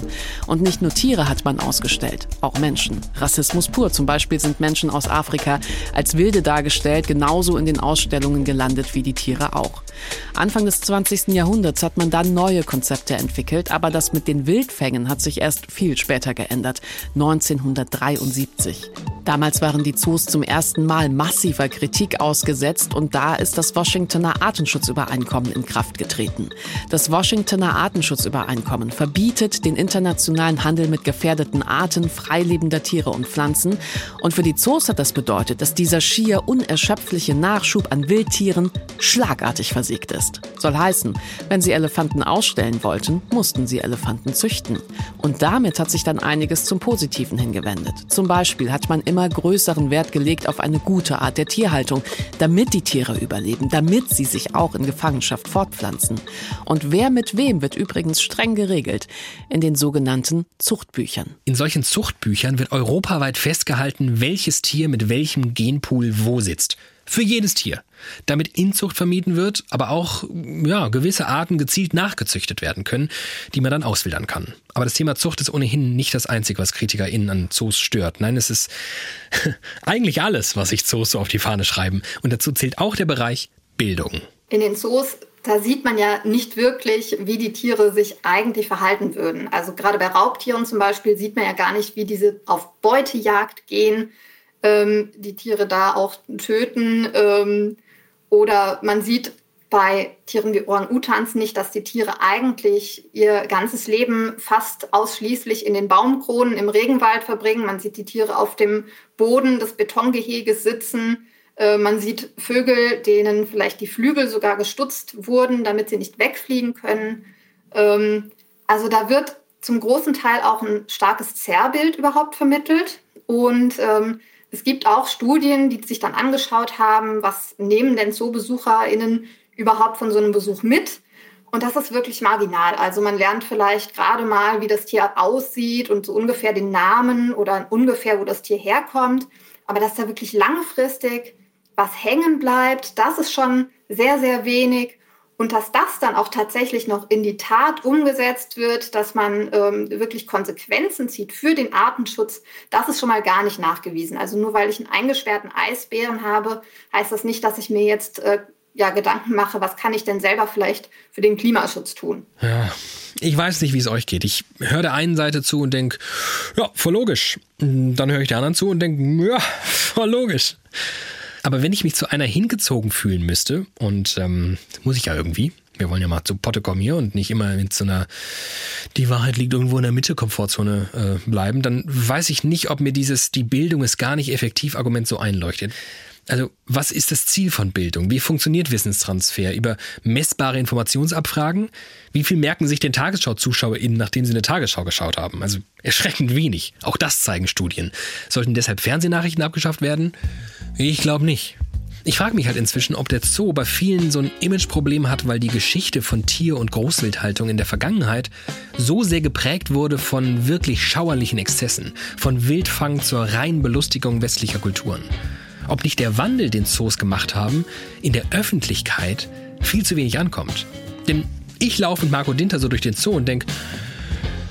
K: Und nicht nur Tiere hat man ausgestellt, auch Menschen. Rassismus pur. Zum Beispiel sind Menschen aus Afrika als Wilde dargestellt, genauso in den Ausstellungen gelandet wie die Tiere auch. Anfang des 20. Jahrhunderts hat man dann neue Konzepte entwickelt, aber das mit den Wildfängen hat sich erst viel später geändert, 1973. Damals waren die Zoos zum ersten Mal massiver Kritik ausgesetzt und da ist das Washingtoner Artenschutzübereinkommen in Kraft getreten. Das Washingtoner Artenschutzübereinkommen verbietet den internationalen Handel mit gefährdeten Arten freilebender Tiere und Pflanzen und für die Zoos hat das bedeutet, dass dieser schier unerschöpfliche Nachschub an Wildtieren schlagartig versiegt ist. Soll heißen, wenn sie Elefanten ausstellen wollten, mussten sie Elefanten züchten. Und damit hat sich dann einiges zum Positiven hingewendet. Zum Beispiel hat man immer größeren Wert gelegt auf eine gute Art der Tierhaltung, damit die Tiere überleben, damit sie sich auch in Gefangenschaft fortpflanzen. Und wer mit wem wird übrigens streng geregelt in den sogenannten Zuchtbüchern.
B: In solchen Zuchtbüchern wird europaweit festgehalten, welches Tier mit welchem Genpool wo sitzt. Für jedes Tier. Damit Inzucht vermieden wird, aber auch ja, gewisse Arten gezielt nachgezüchtet werden können, die man dann auswildern kann. Aber das Thema Zucht ist ohnehin nicht das Einzige, was KritikerInnen an Zoos stört. Nein, es ist eigentlich alles, was sich Zoos so auf die Fahne schreiben. Und dazu zählt auch der Bereich Bildung.
E: In den Zoos da sieht man ja nicht wirklich, wie die Tiere sich eigentlich verhalten würden. Also gerade bei Raubtieren zum Beispiel sieht man ja gar nicht, wie diese auf Beutejagd gehen ähm, die Tiere da auch töten. Ähm, oder man sieht bei Tieren wie Orang-Utans nicht, dass die Tiere eigentlich ihr ganzes Leben fast ausschließlich in den Baumkronen im Regenwald verbringen. Man sieht die Tiere auf dem Boden des Betongeheges sitzen. Äh, man sieht Vögel, denen vielleicht die Flügel sogar gestutzt wurden, damit sie nicht wegfliegen können. Ähm, also da wird zum großen Teil auch ein starkes Zerrbild überhaupt vermittelt. Und ähm, es gibt auch Studien, die sich dann angeschaut haben, was nehmen denn ZoobesucherInnen überhaupt von so einem Besuch mit. Und das ist wirklich marginal. Also man lernt vielleicht gerade mal, wie das Tier aussieht und so ungefähr den Namen oder ungefähr, wo das Tier herkommt. Aber dass da wirklich langfristig was hängen bleibt, das ist schon sehr, sehr wenig. Und dass das dann auch tatsächlich noch in die Tat umgesetzt wird, dass man ähm, wirklich Konsequenzen zieht für den Artenschutz, das ist schon mal gar nicht nachgewiesen. Also nur weil ich einen eingesperrten Eisbären habe, heißt das nicht, dass ich mir jetzt äh, ja, Gedanken mache, was kann ich denn selber vielleicht für den Klimaschutz tun.
B: Ja, ich weiß nicht, wie es euch geht. Ich höre der einen Seite zu und denke, ja, voll logisch. Dann höre ich der anderen zu und denke, ja, voll logisch. Aber wenn ich mich zu einer hingezogen fühlen müsste, und ähm, muss ich ja irgendwie, wir wollen ja mal zu Potte kommen hier und nicht immer mit so einer, die Wahrheit liegt irgendwo in der Mitte Komfortzone äh, bleiben, dann weiß ich nicht, ob mir dieses, die Bildung ist gar nicht effektiv Argument so einleuchtet. Also, was ist das Ziel von Bildung? Wie funktioniert Wissenstransfer? Über messbare Informationsabfragen? Wie viel merken sich den Tagesschau-ZuschauerInnen, nachdem sie eine Tagesschau geschaut haben? Also erschreckend wenig. Auch das zeigen Studien. Sollten deshalb Fernsehnachrichten abgeschafft werden? Ich glaube nicht. Ich frage mich halt inzwischen, ob der Zoo bei vielen so ein Imageproblem hat, weil die Geschichte von Tier- und Großwildhaltung in der Vergangenheit so sehr geprägt wurde von wirklich schauerlichen Exzessen, von Wildfang zur reinen Belustigung westlicher Kulturen ob nicht der Wandel, den Zoos gemacht haben, in der Öffentlichkeit viel zu wenig ankommt. Denn ich laufe mit Marco Dinter so durch den Zoo und denke,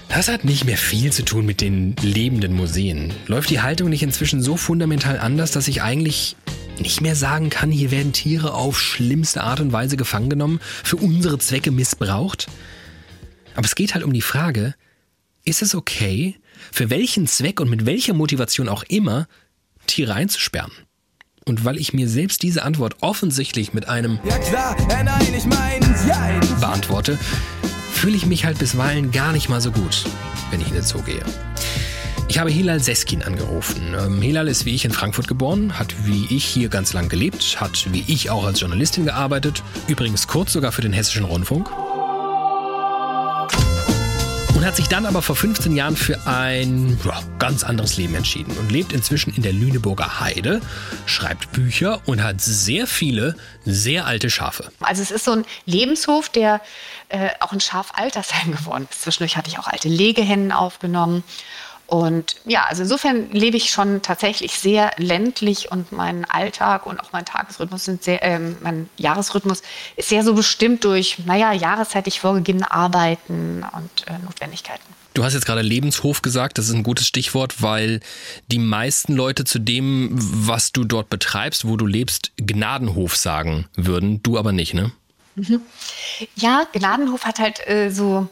B: das hat nicht mehr viel zu tun mit den lebenden Museen. Läuft die Haltung nicht inzwischen so fundamental anders, dass ich eigentlich nicht mehr sagen kann, hier werden Tiere auf schlimmste Art und Weise gefangen genommen, für unsere Zwecke missbraucht? Aber es geht halt um die Frage, ist es okay, für welchen Zweck und mit welcher Motivation auch immer Tiere einzusperren? Und weil ich mir selbst diese Antwort offensichtlich mit einem Ja klar, ja nein, ich mein's, ja, beantworte, fühle ich mich halt bisweilen gar nicht mal so gut, wenn ich in den Zoo gehe. Ich habe Hilal Seskin angerufen. Ähm, Hilal ist wie ich in Frankfurt geboren, hat wie ich hier ganz lang gelebt, hat wie ich auch als Journalistin gearbeitet, übrigens kurz sogar für den Hessischen Rundfunk und hat sich dann aber vor 15 Jahren für ein ja, ganz anderes Leben entschieden und lebt inzwischen in der Lüneburger Heide, schreibt Bücher und hat sehr viele sehr alte Schafe.
D: Also es ist so ein Lebenshof, der äh, auch ein Schafaltersheim geworden ist. Zwischendurch hatte ich auch alte Legehennen aufgenommen und ja, also insofern lebe ich schon tatsächlich sehr ländlich und mein Alltag und auch mein Tagesrhythmus sind sehr, äh, mein Jahresrhythmus ist sehr so bestimmt durch, naja, jahreszeitlich vorgegebene Arbeiten und äh, Notwendigkeiten.
B: Du hast jetzt gerade Lebenshof gesagt, das ist ein gutes Stichwort, weil die meisten Leute zu dem, was du dort betreibst, wo du lebst, Gnadenhof sagen würden, du aber nicht, ne?
D: Mhm. Ja, Gnadenhof hat halt äh, so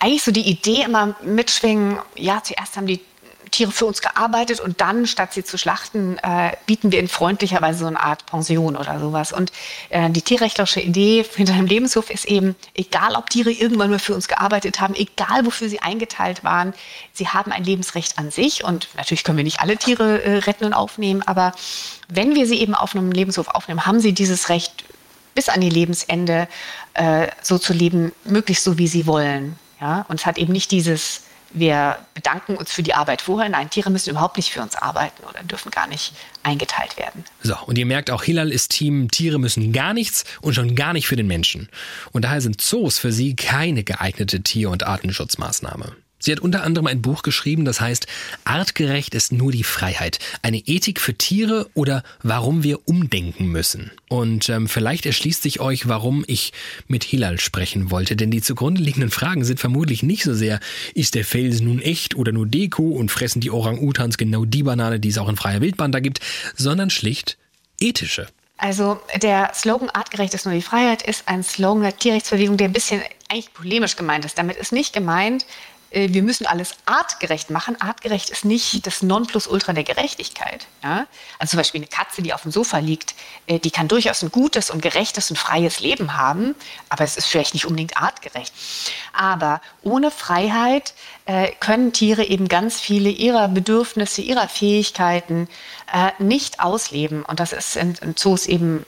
D: eigentlich so die Idee immer mitschwingen, ja, zuerst haben die Tiere für uns gearbeitet und dann, statt sie zu schlachten, äh, bieten wir ihnen freundlicherweise so eine Art Pension oder sowas. Und äh, die tierrechtliche Idee hinter dem Lebenshof ist eben, egal ob Tiere irgendwann mal für uns gearbeitet haben, egal wofür sie eingeteilt waren, sie haben ein Lebensrecht an sich. Und natürlich können wir nicht alle Tiere äh, retten und aufnehmen, aber wenn wir sie eben auf einem Lebenshof aufnehmen, haben sie dieses Recht, bis an ihr Lebensende äh, so zu leben, möglichst so, wie sie wollen. Ja? Und es hat eben nicht dieses, wir bedanken uns für die Arbeit vorher. Nein, Tiere müssen überhaupt nicht für uns arbeiten oder dürfen gar nicht eingeteilt werden.
B: So, und ihr merkt auch, Hilal ist Team, Tiere müssen gar nichts und schon gar nicht für den Menschen. Und daher sind Zoos für sie keine geeignete Tier- und Artenschutzmaßnahme. Sie hat unter anderem ein Buch geschrieben, das heißt Artgerecht ist nur die Freiheit. Eine Ethik für Tiere oder warum wir umdenken müssen. Und ähm, vielleicht erschließt sich euch, warum ich mit Hilal sprechen wollte, denn die zugrunde liegenden Fragen sind vermutlich nicht so sehr, ist der Fels nun echt oder nur Deko und fressen die Orang-Utans genau die Banane, die es auch in freier Wildbahn da gibt, sondern schlicht ethische.
D: Also der Slogan Artgerecht ist nur die Freiheit ist ein Slogan der Tierrechtsbewegung, der ein bisschen eigentlich polemisch gemeint ist. Damit ist nicht gemeint, wir müssen alles artgerecht machen. Artgerecht ist nicht das Nonplusultra der Gerechtigkeit. Ja? Also zum Beispiel eine Katze, die auf dem Sofa liegt, äh, die kann durchaus ein gutes und gerechtes und freies Leben haben, aber es ist vielleicht nicht unbedingt artgerecht. Aber ohne Freiheit äh, können Tiere eben ganz viele ihrer Bedürfnisse, ihrer Fähigkeiten nicht ausleben. Und das ist in, Zoos eben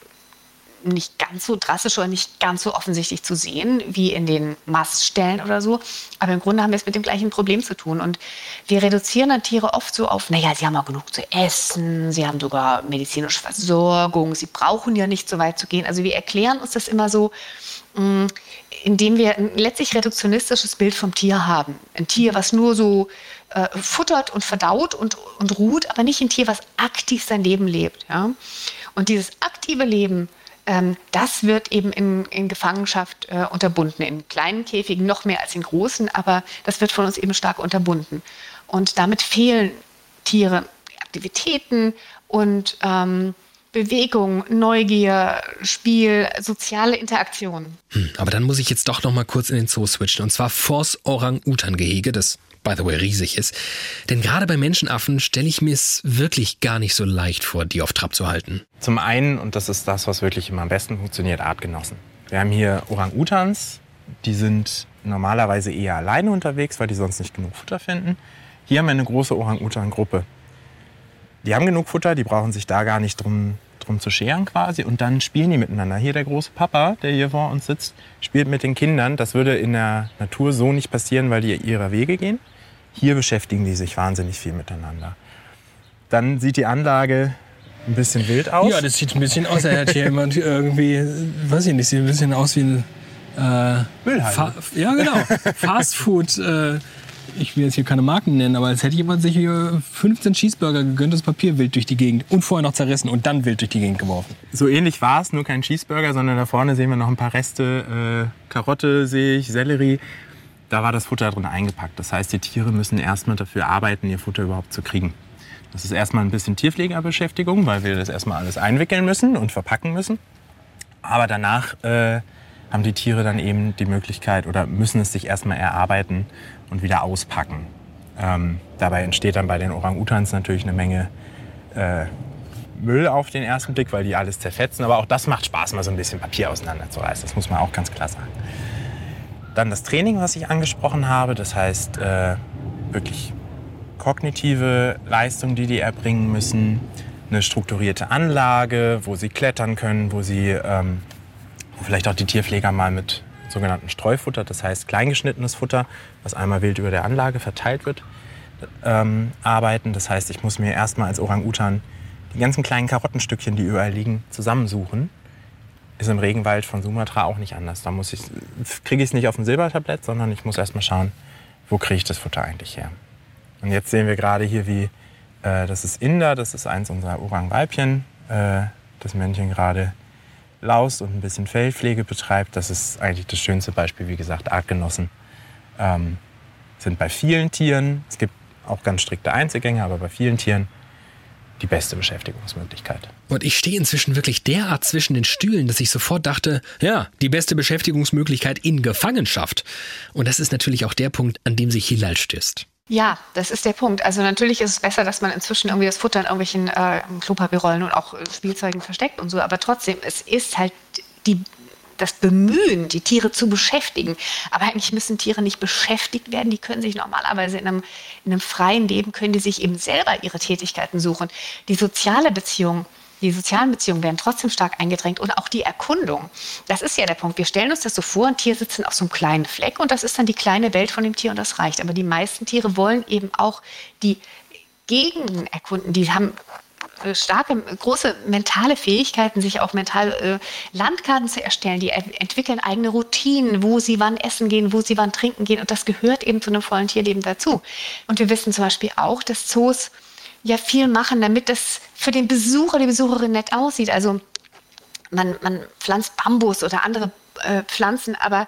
D: nicht ganz so drastisch oder nicht ganz so offensichtlich zu sehen wie in den Maststellen oder so. Aber im Grunde haben wir es mit dem gleichen Problem zu tun. Und wir reduzieren dann Tiere oft so auf, naja, sie haben auch genug zu essen, sie haben sogar medizinische Versorgung, sie brauchen ja nicht so weit zu gehen. Also wir erklären uns das immer so, mh, indem wir ein letztlich reduktionistisches Bild vom Tier haben. Ein Tier, was nur so äh, futtert und verdaut und, und ruht, aber nicht ein Tier, was aktiv sein Leben lebt. Ja? Und dieses aktive Leben, ähm, das wird eben in, in Gefangenschaft äh, unterbunden. In kleinen Käfigen noch mehr als in großen, aber das wird von uns eben stark unterbunden. Und damit fehlen Tiere Aktivitäten und ähm, Bewegung, Neugier, Spiel, soziale Interaktion.
B: Hm, aber dann muss ich jetzt doch noch mal kurz in den Zoo switchen. Und zwar Force Orang-Utan-Gehege, das by the way riesig ist. Denn gerade bei Menschenaffen stelle ich mir es wirklich gar nicht so leicht vor, die auf Trab zu halten.
I: Zum einen, und das ist das, was wirklich immer am besten funktioniert, Artgenossen. Wir haben hier Orang-Utans, die sind normalerweise eher alleine unterwegs, weil die sonst nicht genug Futter finden. Hier haben wir eine große Orang-Utan-Gruppe. Die haben genug Futter, die brauchen sich da gar nicht drum, drum zu scheren quasi. Und dann spielen die miteinander. Hier der große Papa, der hier vor uns sitzt, spielt mit den Kindern. Das würde in der Natur so nicht passieren, weil die ihrer Wege gehen. Hier beschäftigen die sich wahnsinnig viel miteinander. Dann sieht die Anlage ein bisschen wild aus.
B: Ja, das sieht ein bisschen aus, als hätte hier jemand irgendwie, weiß ich nicht, sieht ein bisschen aus wie ein äh,
I: Müllhalde.
B: ja, genau. Fastfood. Äh, ich will jetzt hier keine Marken nennen, aber als hätte jemand sich hier 15 Cheeseburger gegönnt, das Papier wild durch die Gegend und vorher noch zerrissen und dann wild durch die Gegend geworfen.
I: So ähnlich war es, nur kein Cheeseburger, sondern da vorne sehen wir noch ein paar Reste. Äh, Karotte sehe ich, Sellerie. Da war das Futter drin eingepackt. Das heißt, die Tiere müssen erstmal dafür arbeiten, ihr Futter überhaupt zu kriegen. Das ist erstmal ein bisschen Tierpflegerbeschäftigung, weil wir das erstmal alles einwickeln müssen und verpacken müssen. Aber danach äh, haben die Tiere dann eben die Möglichkeit oder müssen es sich erstmal erarbeiten und wieder auspacken. Ähm, dabei entsteht dann bei den Orang-Utans natürlich eine Menge äh, Müll auf den ersten Blick, weil die alles zerfetzen. Aber auch das macht Spaß, mal so ein bisschen Papier auseinanderzureißen. Das muss man auch ganz klar sagen. Dann das Training, was ich angesprochen habe. Das heißt äh, wirklich kognitive Leistung, die die erbringen müssen. Eine strukturierte Anlage, wo sie klettern können, wo sie ähm, wo vielleicht auch die Tierpfleger mal mit sogenannten Streufutter, das heißt kleingeschnittenes Futter, was einmal wild über der Anlage verteilt wird, ähm, arbeiten. Das heißt, ich muss mir erstmal als Orang-Utan die ganzen kleinen Karottenstückchen, die überall liegen, zusammensuchen. Ist im Regenwald von Sumatra auch nicht anders. Da muss ich, kriege ich es nicht auf dem Silbertablett, sondern ich muss erstmal schauen, wo kriege ich das Futter eigentlich her. Und jetzt sehen wir gerade hier, wie äh, das ist Inder, das ist eins unserer Orang-Weibchen, äh, das Männchen gerade laust und ein bisschen Fellpflege betreibt. Das ist eigentlich das schönste Beispiel. Wie gesagt, Artgenossen ähm, sind bei vielen Tieren, es gibt auch ganz strikte Einzelgänger, aber bei vielen Tieren die beste Beschäftigungsmöglichkeit.
B: Und ich stehe inzwischen wirklich derart zwischen den Stühlen, dass ich sofort dachte, ja, die beste Beschäftigungsmöglichkeit in Gefangenschaft. Und das ist natürlich auch der Punkt, an dem sich Hilal stößt.
D: Ja, das ist der Punkt. Also natürlich ist es besser, dass man inzwischen irgendwie das Futter in irgendwelchen äh, Klopapierrollen und auch äh, Spielzeugen versteckt und so. Aber trotzdem, es ist halt die, das Bemühen, die Tiere zu beschäftigen. Aber eigentlich müssen Tiere nicht beschäftigt werden. Die können sich normalerweise in einem, in einem freien Leben, können die sich eben selber ihre Tätigkeiten suchen. Die soziale Beziehung die sozialen Beziehungen werden trotzdem stark eingedrängt und auch die Erkundung. Das ist ja der Punkt. Wir stellen uns das so vor, ein Tier sitzt auf so einem kleinen Fleck und das ist dann die kleine Welt von dem Tier und das reicht. Aber die meisten Tiere wollen eben auch die Gegenden erkunden. Die haben starke, große mentale Fähigkeiten, sich auch mental äh, Landkarten zu erstellen. Die entwickeln eigene Routinen, wo sie wann essen gehen, wo sie wann trinken gehen. Und das gehört eben zu einem vollen Tierleben dazu. Und wir wissen zum Beispiel auch, dass Zoos ja viel machen, damit das für den Besucher, die Besucherin nett aussieht. Also man, man pflanzt Bambus oder andere äh, Pflanzen, aber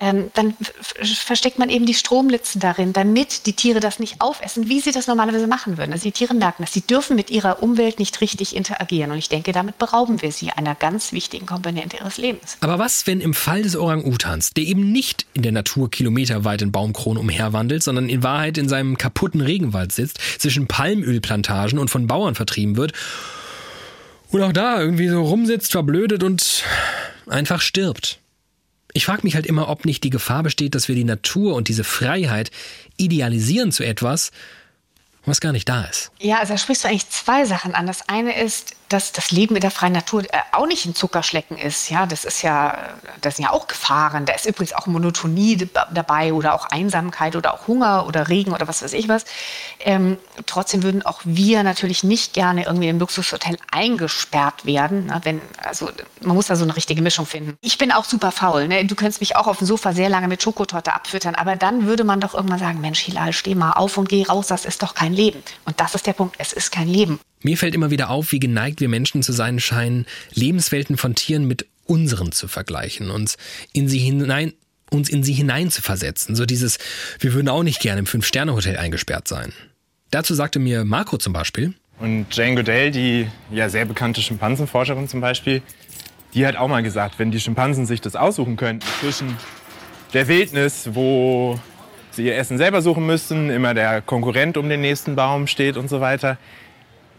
D: ähm, dann versteckt man eben die Stromlitzen darin, damit die Tiere das nicht aufessen, wie sie das normalerweise machen würden. Also die Tiere merken das. Sie dürfen mit ihrer Umwelt nicht richtig interagieren. Und ich denke, damit berauben wir sie einer ganz wichtigen Komponente ihres Lebens.
B: Aber was, wenn im Fall des Orang-Utans, der eben nicht in der Natur kilometerweit in Baumkronen umherwandelt, sondern in Wahrheit in seinem kaputten Regenwald sitzt, zwischen Palmölplantagen und von Bauern vertrieben wird und auch da irgendwie so rumsitzt, verblödet und einfach stirbt? Ich frage mich halt immer, ob nicht die Gefahr besteht, dass wir die Natur und diese Freiheit idealisieren zu etwas, was gar nicht da ist.
D: Ja, also da sprichst du eigentlich zwei Sachen an. Das eine ist, dass das Leben in der freien Natur äh, auch nicht ein Zuckerschlecken ist. Ja, das ist ja, das sind ja auch Gefahren. Da ist übrigens auch Monotonie dabei oder auch Einsamkeit oder auch Hunger oder Regen oder was weiß ich was. Ähm, trotzdem würden auch wir natürlich nicht gerne irgendwie im Luxushotel eingesperrt werden. Ne? Wenn, also man muss da so eine richtige Mischung finden. Ich bin auch super faul. Ne? Du könntest mich auch auf dem Sofa sehr lange mit Schokotorte abfüttern, aber dann würde man doch irgendwann sagen, Mensch, Hilal, steh mal auf und geh raus, das ist doch kein Leben. Und das ist der Punkt, es ist kein Leben.
B: Mir fällt immer wieder auf, wie geneigt wir Menschen zu sein scheinen, Lebenswelten von Tieren mit unseren zu vergleichen, uns in sie hinein, uns in sie hinein zu versetzen. So dieses, wir würden auch nicht gerne im Fünf-Sterne-Hotel eingesperrt sein. Dazu sagte mir Marco zum Beispiel.
I: Und Jane Goodell, die ja sehr bekannte Schimpansenforscherin zum Beispiel, die hat auch mal gesagt, wenn die Schimpansen sich das aussuchen könnten zwischen der Wildnis, wo sie ihr Essen selber suchen müssen, immer der Konkurrent um den nächsten Baum steht und so weiter,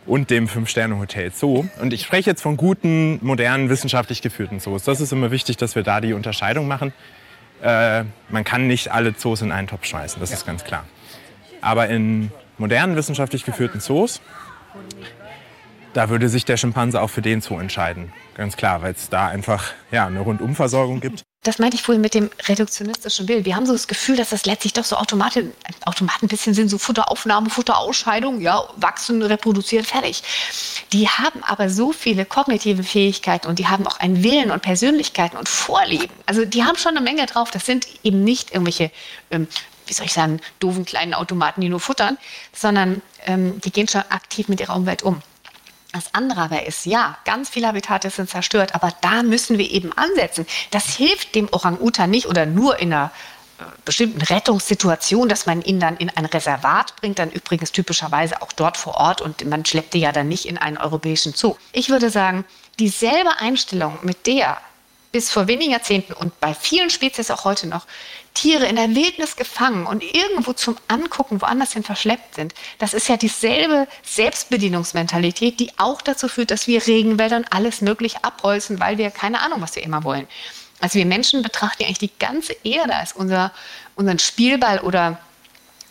I: und dem Fünf-Sterne-Hotel Zoo. Und ich spreche jetzt von guten, modernen, wissenschaftlich geführten Zoos. Das ist immer wichtig, dass wir da die Unterscheidung machen. Äh, man kann nicht alle Zoos in einen Topf schmeißen, das ja. ist ganz klar. Aber in modernen, wissenschaftlich geführten Zoos, da würde sich der Schimpanse auch für den Zoo entscheiden. Ganz klar, weil es da einfach ja, eine Rundumversorgung gibt
D: das meinte ich vorhin mit dem reduktionistischen Bild. Wir haben so das Gefühl, dass das letztlich doch so Automaten, Automaten ein bisschen sind, so Futteraufnahme, Futterausscheidung, ja, wachsen, reproduzieren, fertig. Die haben aber so viele kognitive Fähigkeiten und die haben auch einen Willen und Persönlichkeiten und Vorlieben. Also die haben schon eine Menge drauf. Das sind eben nicht irgendwelche, ähm, wie soll ich sagen, doofen kleinen Automaten, die nur futtern, sondern ähm, die gehen schon aktiv mit ihrer Umwelt um. Das andere aber ist, ja, ganz viele Habitate sind zerstört, aber da müssen wir eben ansetzen. Das hilft dem Orang-Utan nicht oder nur in einer äh, bestimmten Rettungssituation, dass man ihn dann in ein Reservat bringt, dann übrigens typischerweise auch dort vor Ort und man schleppt die ja dann nicht in einen europäischen Zoo. Ich würde sagen, dieselbe Einstellung, mit der bis vor wenigen Jahrzehnten und bei vielen Spezies auch heute noch Tiere in der Wildnis gefangen und irgendwo zum Angucken woanders hin verschleppt sind. Das ist ja dieselbe Selbstbedienungsmentalität, die auch dazu führt, dass wir Regenwälder und alles möglich abholzen, weil wir keine Ahnung, was wir immer wollen. Also wir Menschen betrachten ja eigentlich die ganze Erde als unser, unseren Spielball oder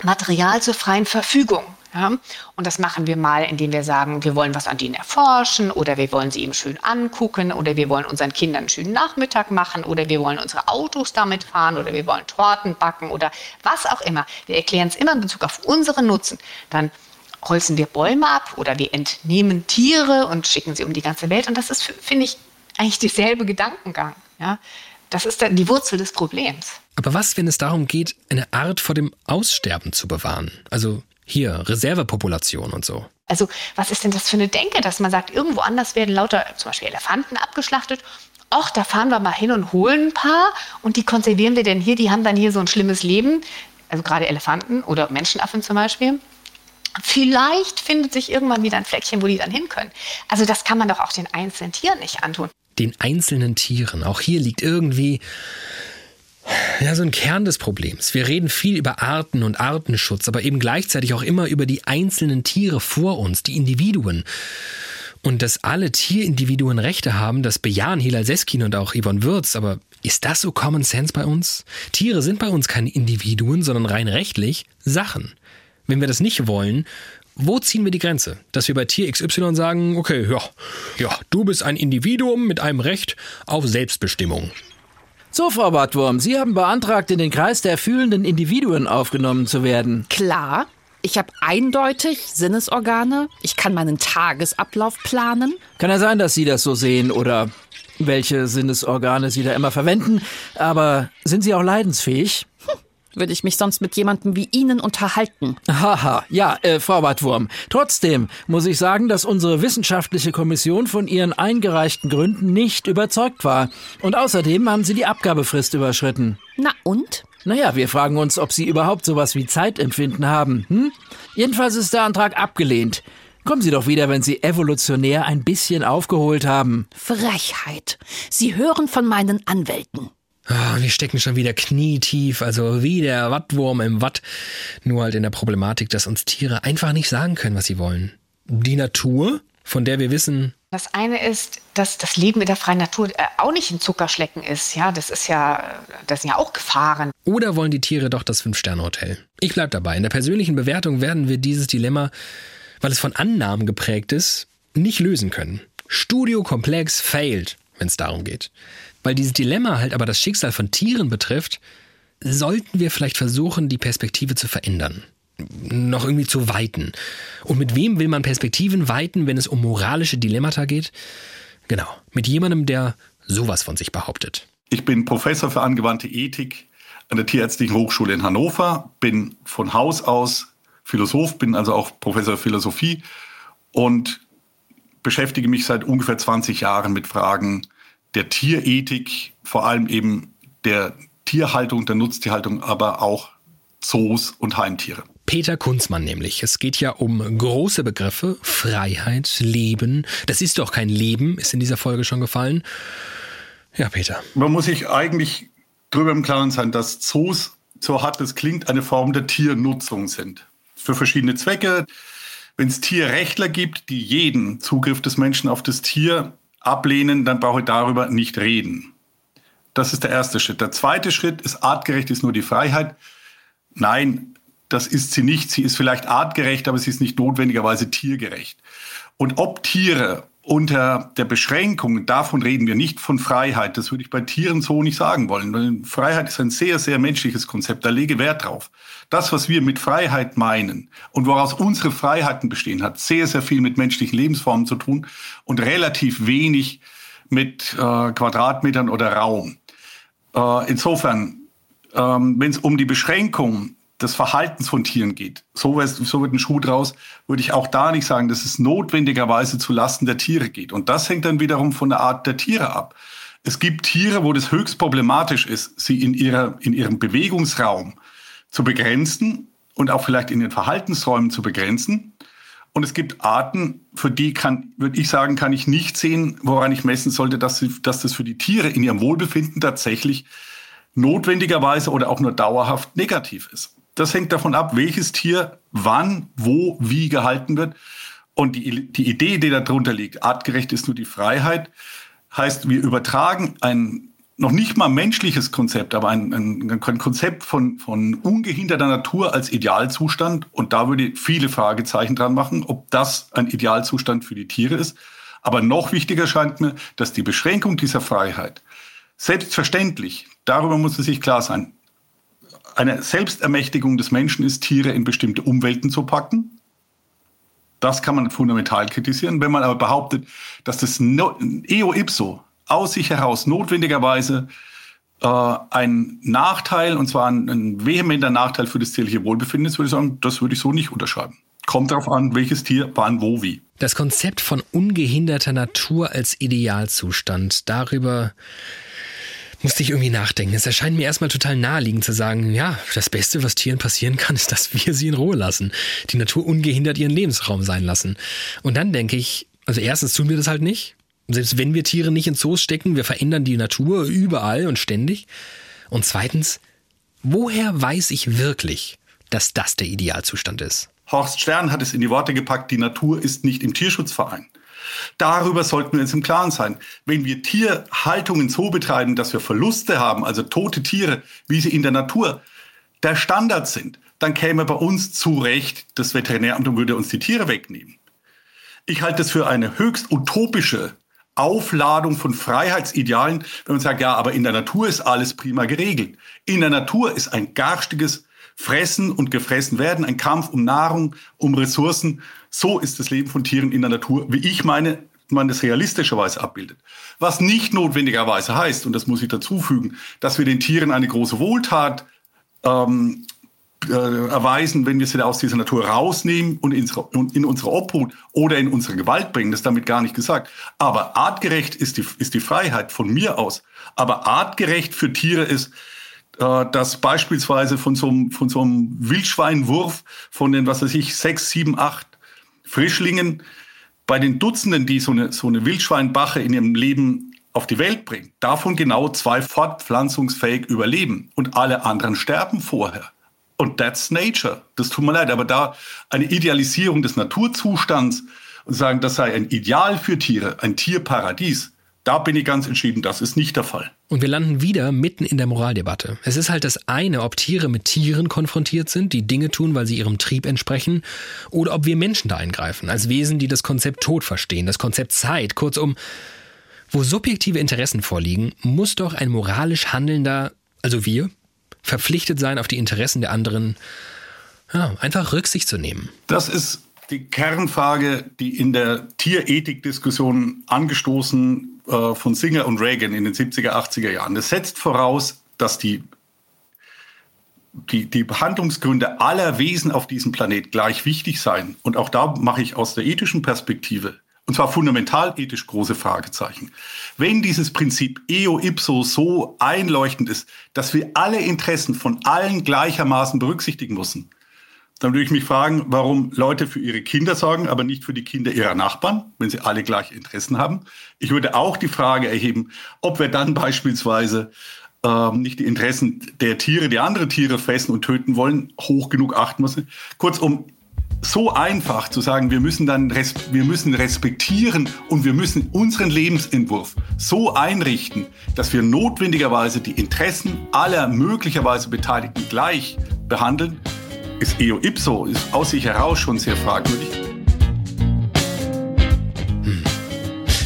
D: Material zur freien Verfügung. Ja? Und das machen wir mal, indem wir sagen, wir wollen was an denen erforschen oder wir wollen sie eben schön angucken oder wir wollen unseren Kindern einen schönen Nachmittag machen oder wir wollen unsere Autos damit fahren oder wir wollen Torten backen oder was auch immer. Wir erklären es immer in Bezug auf unseren Nutzen. Dann holzen wir Bäume ab oder wir entnehmen Tiere und schicken sie um die ganze Welt. Und das ist, finde ich, eigentlich dieselbe Gedankengang. Ja? Das ist dann die Wurzel des Problems.
B: Aber was, wenn es darum geht, eine Art vor dem Aussterben zu bewahren? Also hier, Reservepopulation und so.
D: Also, was ist denn das für eine Denke, dass man sagt, irgendwo anders werden lauter zum Beispiel Elefanten abgeschlachtet? Och, da fahren wir mal hin und holen ein paar und die konservieren wir denn hier, die haben dann hier so ein schlimmes Leben. Also gerade Elefanten oder Menschenaffen zum Beispiel. Vielleicht findet sich irgendwann wieder ein Fleckchen, wo die dann hin können. Also das kann man doch auch den einzelnen Tieren nicht antun.
B: Den einzelnen Tieren. Auch hier liegt irgendwie ja, so ein Kern des Problems. Wir reden viel über Arten und Artenschutz, aber eben gleichzeitig auch immer über die einzelnen Tiere vor uns, die Individuen. Und dass alle Tierindividuen Rechte haben, das bejahen Hilal Seskin und auch Yvonne Würz, aber ist das so Common Sense bei uns? Tiere sind bei uns keine Individuen, sondern rein rechtlich Sachen. Wenn wir das nicht wollen, wo ziehen wir die Grenze? Dass wir bei Tier XY sagen, okay, ja, ja, du bist ein Individuum mit einem Recht auf Selbstbestimmung.
G: So, Frau Badwurm, Sie haben beantragt, in den Kreis der fühlenden Individuen aufgenommen zu werden.
K: Klar. Ich habe eindeutig Sinnesorgane. Ich kann meinen Tagesablauf planen.
G: Kann ja sein, dass Sie das so sehen oder welche Sinnesorgane Sie da immer verwenden. Aber sind Sie auch leidensfähig?
K: würde ich mich sonst mit jemandem wie Ihnen unterhalten.
G: Haha, ja, äh, Frau Badwurm. Trotzdem muss ich sagen, dass unsere wissenschaftliche Kommission von Ihren eingereichten Gründen nicht überzeugt war. Und außerdem haben Sie die Abgabefrist überschritten.
K: Na und?
G: Naja, wir fragen uns, ob Sie überhaupt sowas wie Zeitempfinden haben. Hm? Jedenfalls ist der Antrag abgelehnt. Kommen Sie doch wieder, wenn Sie evolutionär ein bisschen aufgeholt haben.
K: Frechheit. Sie hören von meinen Anwälten.
B: Oh, wir stecken schon wieder knietief, also wie der Wattwurm im Watt. Nur halt in der Problematik, dass uns Tiere einfach nicht sagen können, was sie wollen. Die Natur, von der wir wissen,
D: Das eine ist, dass das Leben in der freien Natur äh, auch nicht ein Zuckerschlecken ist. Ja, das ist ja, das sind ja auch Gefahren.
B: Oder wollen die Tiere doch das Fünf-Sterne-Hotel? Ich bleib dabei. In der persönlichen Bewertung werden wir dieses Dilemma, weil es von Annahmen geprägt ist, nicht lösen können. Studiokomplex failed, wenn es darum geht. Weil dieses Dilemma halt aber das Schicksal von Tieren betrifft, sollten wir vielleicht versuchen, die Perspektive zu verändern noch irgendwie zu weiten. Und mit wem will man Perspektiven weiten, wenn es um moralische Dilemmata geht? Genau, mit jemandem, der sowas von sich behauptet.
M: Ich bin Professor für angewandte Ethik an der Tierärztlichen Hochschule in Hannover, bin von Haus aus Philosoph, bin also auch Professor Philosophie und beschäftige mich seit ungefähr 20 Jahren mit Fragen der Tierethik, vor allem eben der Tierhaltung, der Nutztierhaltung, aber auch Zoos und Heimtiere.
B: Peter Kunzmann nämlich. Es geht ja um große Begriffe, Freiheit, Leben. Das ist doch kein Leben, ist in dieser Folge schon gefallen. Ja, Peter.
M: Man muss sich eigentlich darüber im Klaren sein, dass Zoos, so hart es klingt, eine Form der Tiernutzung sind. Für verschiedene Zwecke. Wenn es Tierrechtler gibt, die jeden Zugriff des Menschen auf das Tier ablehnen, dann brauche ich darüber nicht reden. Das ist der erste Schritt. Der zweite Schritt ist artgerecht, ist nur die Freiheit. Nein, das ist sie nicht. Sie ist vielleicht artgerecht, aber sie ist nicht notwendigerweise tiergerecht. Und ob Tiere unter der Beschränkung, davon reden wir nicht von Freiheit, das würde ich bei Tieren so nicht sagen wollen. Freiheit ist ein sehr, sehr menschliches Konzept, da lege Wert drauf. Das, was wir mit Freiheit meinen und woraus unsere Freiheiten bestehen, hat sehr, sehr viel mit menschlichen Lebensformen zu tun und relativ wenig mit äh, Quadratmetern oder Raum. Äh, insofern, ähm, wenn es um die Beschränkung des Verhaltens von Tieren geht. So, so wird ein Schuh draus, würde ich auch da nicht sagen, dass es notwendigerweise zu Lasten der Tiere geht. Und das hängt dann wiederum von der Art der Tiere ab. Es gibt Tiere, wo das höchst problematisch ist, sie in, ihrer, in ihrem Bewegungsraum zu begrenzen und auch vielleicht in den Verhaltensräumen zu begrenzen. Und es gibt Arten, für die kann, würde ich sagen, kann ich nicht sehen, woran ich messen sollte, dass, sie, dass das für die Tiere in ihrem Wohlbefinden tatsächlich notwendigerweise oder auch nur dauerhaft negativ ist. Das hängt davon ab, welches Tier wann, wo, wie gehalten wird. Und die, die Idee, die darunter liegt, artgerecht ist nur die Freiheit, heißt, wir übertragen ein noch nicht mal menschliches Konzept, aber ein, ein, ein Konzept von, von ungehinderter Natur als Idealzustand. Und da würde ich viele Fragezeichen dran machen, ob das ein Idealzustand für die Tiere ist. Aber noch wichtiger scheint mir, dass die Beschränkung dieser Freiheit selbstverständlich, darüber muss es sich klar sein, eine Selbstermächtigung des Menschen ist, Tiere in bestimmte Umwelten zu packen. Das kann man fundamental kritisieren. Wenn man aber behauptet, dass das eo ipso aus sich heraus notwendigerweise äh, ein Nachteil, und zwar ein, ein vehementer Nachteil für das tierliche Wohlbefinden ist, würde ich sagen, das würde ich so nicht unterschreiben. Kommt darauf an, welches Tier, wann, wo, wie.
B: Das Konzept von ungehinderter Natur als Idealzustand, darüber musste ich irgendwie nachdenken. Es erscheint mir erstmal total naheliegend zu sagen, ja, das Beste, was Tieren passieren kann, ist, dass wir sie in Ruhe lassen. Die Natur ungehindert ihren Lebensraum sein lassen. Und dann denke ich, also erstens tun wir das halt nicht. Selbst wenn wir Tiere nicht in Zoos stecken, wir verändern die Natur überall und ständig. Und zweitens, woher weiß ich wirklich, dass das der Idealzustand ist?
M: Horst Stern hat es in die Worte gepackt, die Natur ist nicht im Tierschutzverein. Darüber sollten wir uns im Klaren sein. Wenn wir Tierhaltungen so betreiben, dass wir Verluste haben, also tote Tiere, wie sie in der Natur der Standard sind, dann käme bei uns zu Recht das Veterinäramt und würde uns die Tiere wegnehmen. Ich halte es für eine höchst utopische Aufladung von Freiheitsidealen, wenn man sagt, ja, aber in der Natur ist alles prima geregelt. In der Natur ist ein garstiges Fressen und gefressen werden, ein Kampf um Nahrung, um Ressourcen. So ist das Leben von Tieren in der Natur, wie ich meine, man das realistischerweise abbildet. Was nicht notwendigerweise heißt, und das muss ich dazu fügen, dass wir den Tieren eine große Wohltat ähm, äh, erweisen, wenn wir sie aus dieser Natur rausnehmen und in, in unsere Obhut oder in unsere Gewalt bringen. Das ist damit gar nicht gesagt. Aber artgerecht ist die, ist die Freiheit von mir aus. Aber artgerecht für Tiere ist, äh, dass beispielsweise von so, einem, von so einem Wildschweinwurf von den, was weiß ich, sechs, sieben, acht Frischlingen bei den Dutzenden, die so eine, so eine Wildschweinbache in ihrem Leben auf die Welt bringen, davon genau zwei fortpflanzungsfähig überleben und alle anderen sterben vorher. Und that's nature. Das tut mir leid, aber da eine Idealisierung des Naturzustands und sagen, das sei ein Ideal für Tiere, ein Tierparadies, da bin ich ganz entschieden, das ist nicht der Fall.
B: Und wir landen wieder mitten in der Moraldebatte. Es ist halt das eine, ob Tiere mit Tieren konfrontiert sind, die Dinge tun, weil sie ihrem Trieb entsprechen, oder ob wir Menschen da eingreifen, als Wesen, die das Konzept Tod verstehen, das Konzept Zeit, kurzum, wo subjektive Interessen vorliegen, muss doch ein moralisch Handelnder, also wir, verpflichtet sein, auf die Interessen der anderen ja, einfach Rücksicht zu nehmen.
M: Das ist die Kernfrage, die in der Tierethik-Diskussion angestoßen äh, von Singer und Reagan in den 70er, 80er Jahren. Es setzt voraus, dass die, die, die Behandlungsgründe aller Wesen auf diesem Planet gleich wichtig seien. Und auch da mache ich aus der ethischen Perspektive, und zwar fundamental ethisch große Fragezeichen. Wenn dieses Prinzip eo ipso so einleuchtend ist, dass wir alle Interessen von allen gleichermaßen berücksichtigen müssen, dann würde ich mich fragen, warum Leute für ihre Kinder sorgen, aber nicht für die Kinder ihrer Nachbarn, wenn sie alle gleiche Interessen haben. Ich würde auch die Frage erheben, ob wir dann beispielsweise ähm, nicht die Interessen der Tiere, die andere Tiere fressen und töten wollen, hoch genug achten müssen. Kurzum, so einfach zu sagen, wir müssen dann wir müssen respektieren und wir müssen unseren Lebensentwurf so einrichten, dass wir notwendigerweise die Interessen aller möglicherweise Beteiligten gleich behandeln, ist eo ipso, ist aus sich heraus schon sehr fragwürdig.
B: Hm.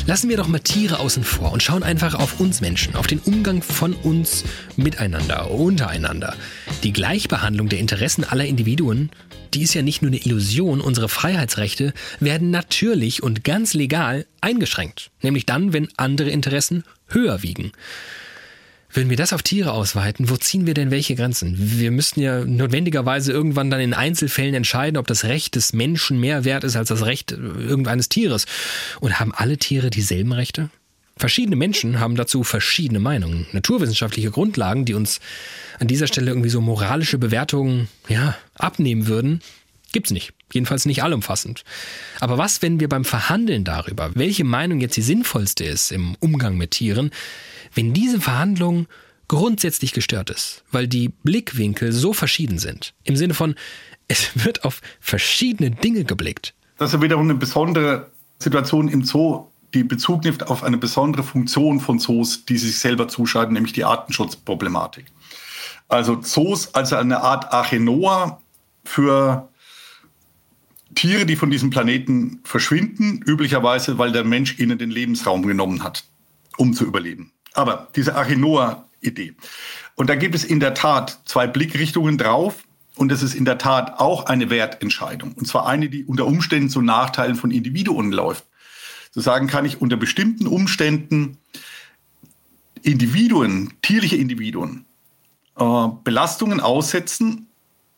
B: Lassen wir doch mal Tiere außen vor und schauen einfach auf uns Menschen, auf den Umgang von uns miteinander, untereinander. Die Gleichbehandlung der Interessen aller Individuen, die ist ja nicht nur eine Illusion, unsere Freiheitsrechte werden natürlich und ganz legal eingeschränkt. Nämlich dann, wenn andere Interessen höher wiegen. Würden wir das auf Tiere ausweiten, wo ziehen wir denn welche Grenzen? Wir müssten ja notwendigerweise irgendwann dann in Einzelfällen entscheiden, ob das Recht des Menschen mehr wert ist als das Recht irgendeines Tieres. Und haben alle Tiere dieselben Rechte? Verschiedene Menschen haben dazu verschiedene Meinungen. Naturwissenschaftliche Grundlagen, die uns an dieser Stelle irgendwie so moralische Bewertungen ja, abnehmen würden, gibt's nicht. Jedenfalls nicht allumfassend. Aber was, wenn wir beim Verhandeln darüber, welche Meinung jetzt die sinnvollste ist im Umgang mit Tieren, wenn diese Verhandlung grundsätzlich gestört ist, weil die Blickwinkel so verschieden sind, im Sinne von, es wird auf verschiedene Dinge geblickt.
M: Das ist wiederum eine besondere Situation im Zoo, die Bezug nimmt auf eine besondere Funktion von Zoos, die sich selber zuschreiben, nämlich die Artenschutzproblematik. Also Zoos als eine Art Archenoa für Tiere, die von diesem Planeten verschwinden, üblicherweise, weil der Mensch ihnen den Lebensraum genommen hat, um zu überleben. Aber diese Archinoa-Idee. Und da gibt es in der Tat zwei Blickrichtungen drauf. Und es ist in der Tat auch eine Wertentscheidung. Und zwar eine, die unter Umständen zu Nachteilen von Individuen läuft. Zu sagen kann ich unter bestimmten Umständen Individuen, tierliche Individuen, äh, Belastungen aussetzen,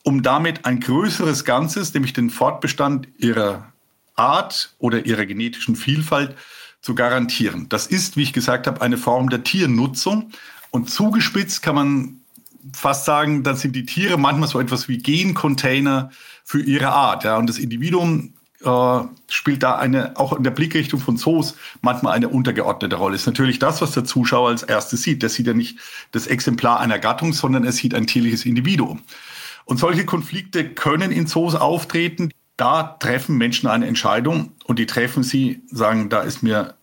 M: um damit ein größeres Ganzes, nämlich den Fortbestand ihrer Art oder ihrer genetischen Vielfalt zu garantieren. Das ist, wie ich gesagt habe, eine Form der Tiernutzung. Und zugespitzt kann man fast sagen, dann sind die Tiere manchmal so etwas wie Gencontainer für ihre Art. Ja. Und das Individuum äh, spielt da eine, auch in der Blickrichtung von Zoos, manchmal eine untergeordnete Rolle. Ist natürlich das, was der Zuschauer als erstes sieht. Der sieht ja nicht das Exemplar einer Gattung, sondern er sieht ein tierliches Individuum. Und solche Konflikte können in Zoos auftreten. Da treffen Menschen eine Entscheidung und die treffen sie, sagen, da ist mir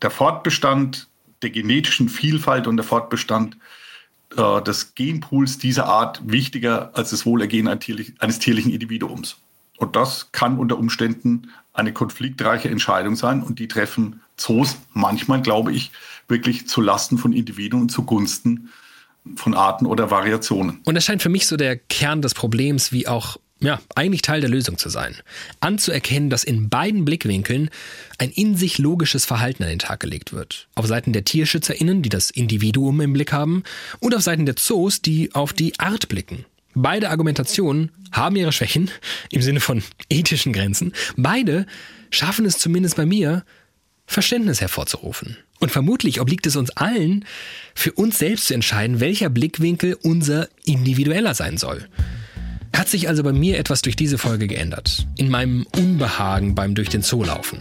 M: der Fortbestand der genetischen Vielfalt und der Fortbestand äh, des Genpools dieser Art wichtiger als das Wohlergehen eines tierlichen Individuums. Und das kann unter Umständen eine konfliktreiche Entscheidung sein und die treffen Zoos manchmal, glaube ich, wirklich zu Lasten von Individuen zugunsten von Arten oder Variationen.
B: Und das scheint für mich so der Kern des Problems, wie auch ja, eigentlich Teil der Lösung zu sein. Anzuerkennen, dass in beiden Blickwinkeln ein in sich logisches Verhalten an den Tag gelegt wird. Auf Seiten der TierschützerInnen, die das Individuum im Blick haben, und auf Seiten der Zoos, die auf die Art blicken. Beide Argumentationen haben ihre Schwächen im Sinne von ethischen Grenzen. Beide schaffen es zumindest bei mir, Verständnis hervorzurufen. Und vermutlich obliegt es uns allen, für uns selbst zu entscheiden, welcher Blickwinkel unser individueller sein soll. Hat sich also bei mir etwas durch diese Folge geändert? In meinem Unbehagen beim durch den Zoo laufen?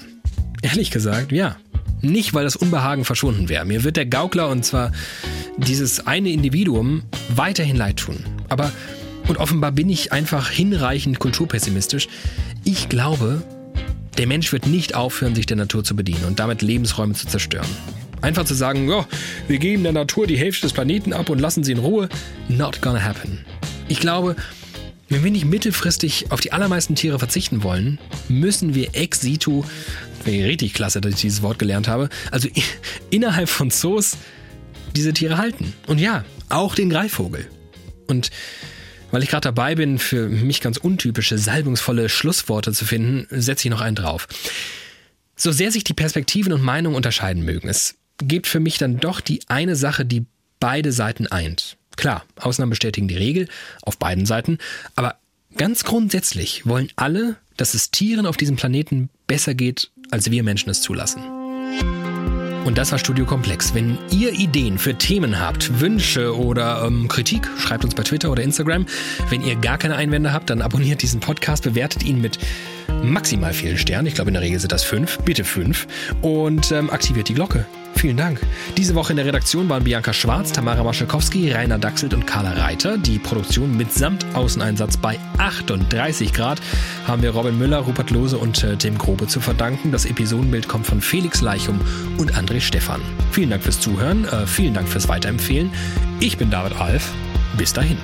B: Ehrlich gesagt, ja. Nicht, weil das Unbehagen verschwunden wäre. Mir wird der Gaukler und zwar dieses eine Individuum weiterhin leid tun. Aber, und offenbar bin ich einfach hinreichend kulturpessimistisch, ich glaube, Der Mensch wird nicht aufhören, sich der Natur zu bedienen und damit Lebensräume zu zerstören. Einfach zu sagen, ja, wir geben der Natur die Hälfte des Planeten ab und lassen sie in Ruhe, not gonna happen. Ich glaube, wenn wir nicht mittelfristig auf die allermeisten Tiere verzichten wollen, müssen wir ex situ, richtig klasse, dass ich dieses Wort gelernt habe, also innerhalb von Zoos diese Tiere halten. Und ja, auch den Greifvogel. Und weil ich gerade dabei bin, für mich ganz untypische, salbungsvolle Schlussworte zu finden, setze ich noch einen drauf. So sehr sich die Perspektiven und Meinungen unterscheiden mögen, es gibt für mich dann doch die eine Sache, die beide Seiten eint. Klar, Ausnahmen bestätigen die Regel auf beiden Seiten, aber ganz grundsätzlich wollen alle, dass es Tieren auf diesem Planeten besser geht, als wir Menschen es zulassen. Und das war Studio Komplex. Wenn ihr Ideen für Themen habt, Wünsche oder ähm, Kritik, schreibt uns bei Twitter oder Instagram. Wenn ihr gar keine Einwände habt, dann abonniert diesen Podcast, bewertet ihn mit maximal vielen Sternen. Ich glaube, in der Regel sind das fünf. Bitte fünf. Und ähm, aktiviert die Glocke. Vielen Dank. Diese Woche in der Redaktion waren Bianca Schwarz, Tamara Maschakowski, Rainer Dachselt und Carla Reiter. Die Produktion mitsamt Außeneinsatz bei 38 Grad haben wir Robin Müller, Rupert Lose und äh, Tim Grobe zu verdanken. Das Episodenbild kommt von Felix Leichum und André Stephan. Vielen Dank fürs Zuhören, äh, vielen Dank fürs Weiterempfehlen. Ich bin David Alf. Bis dahin.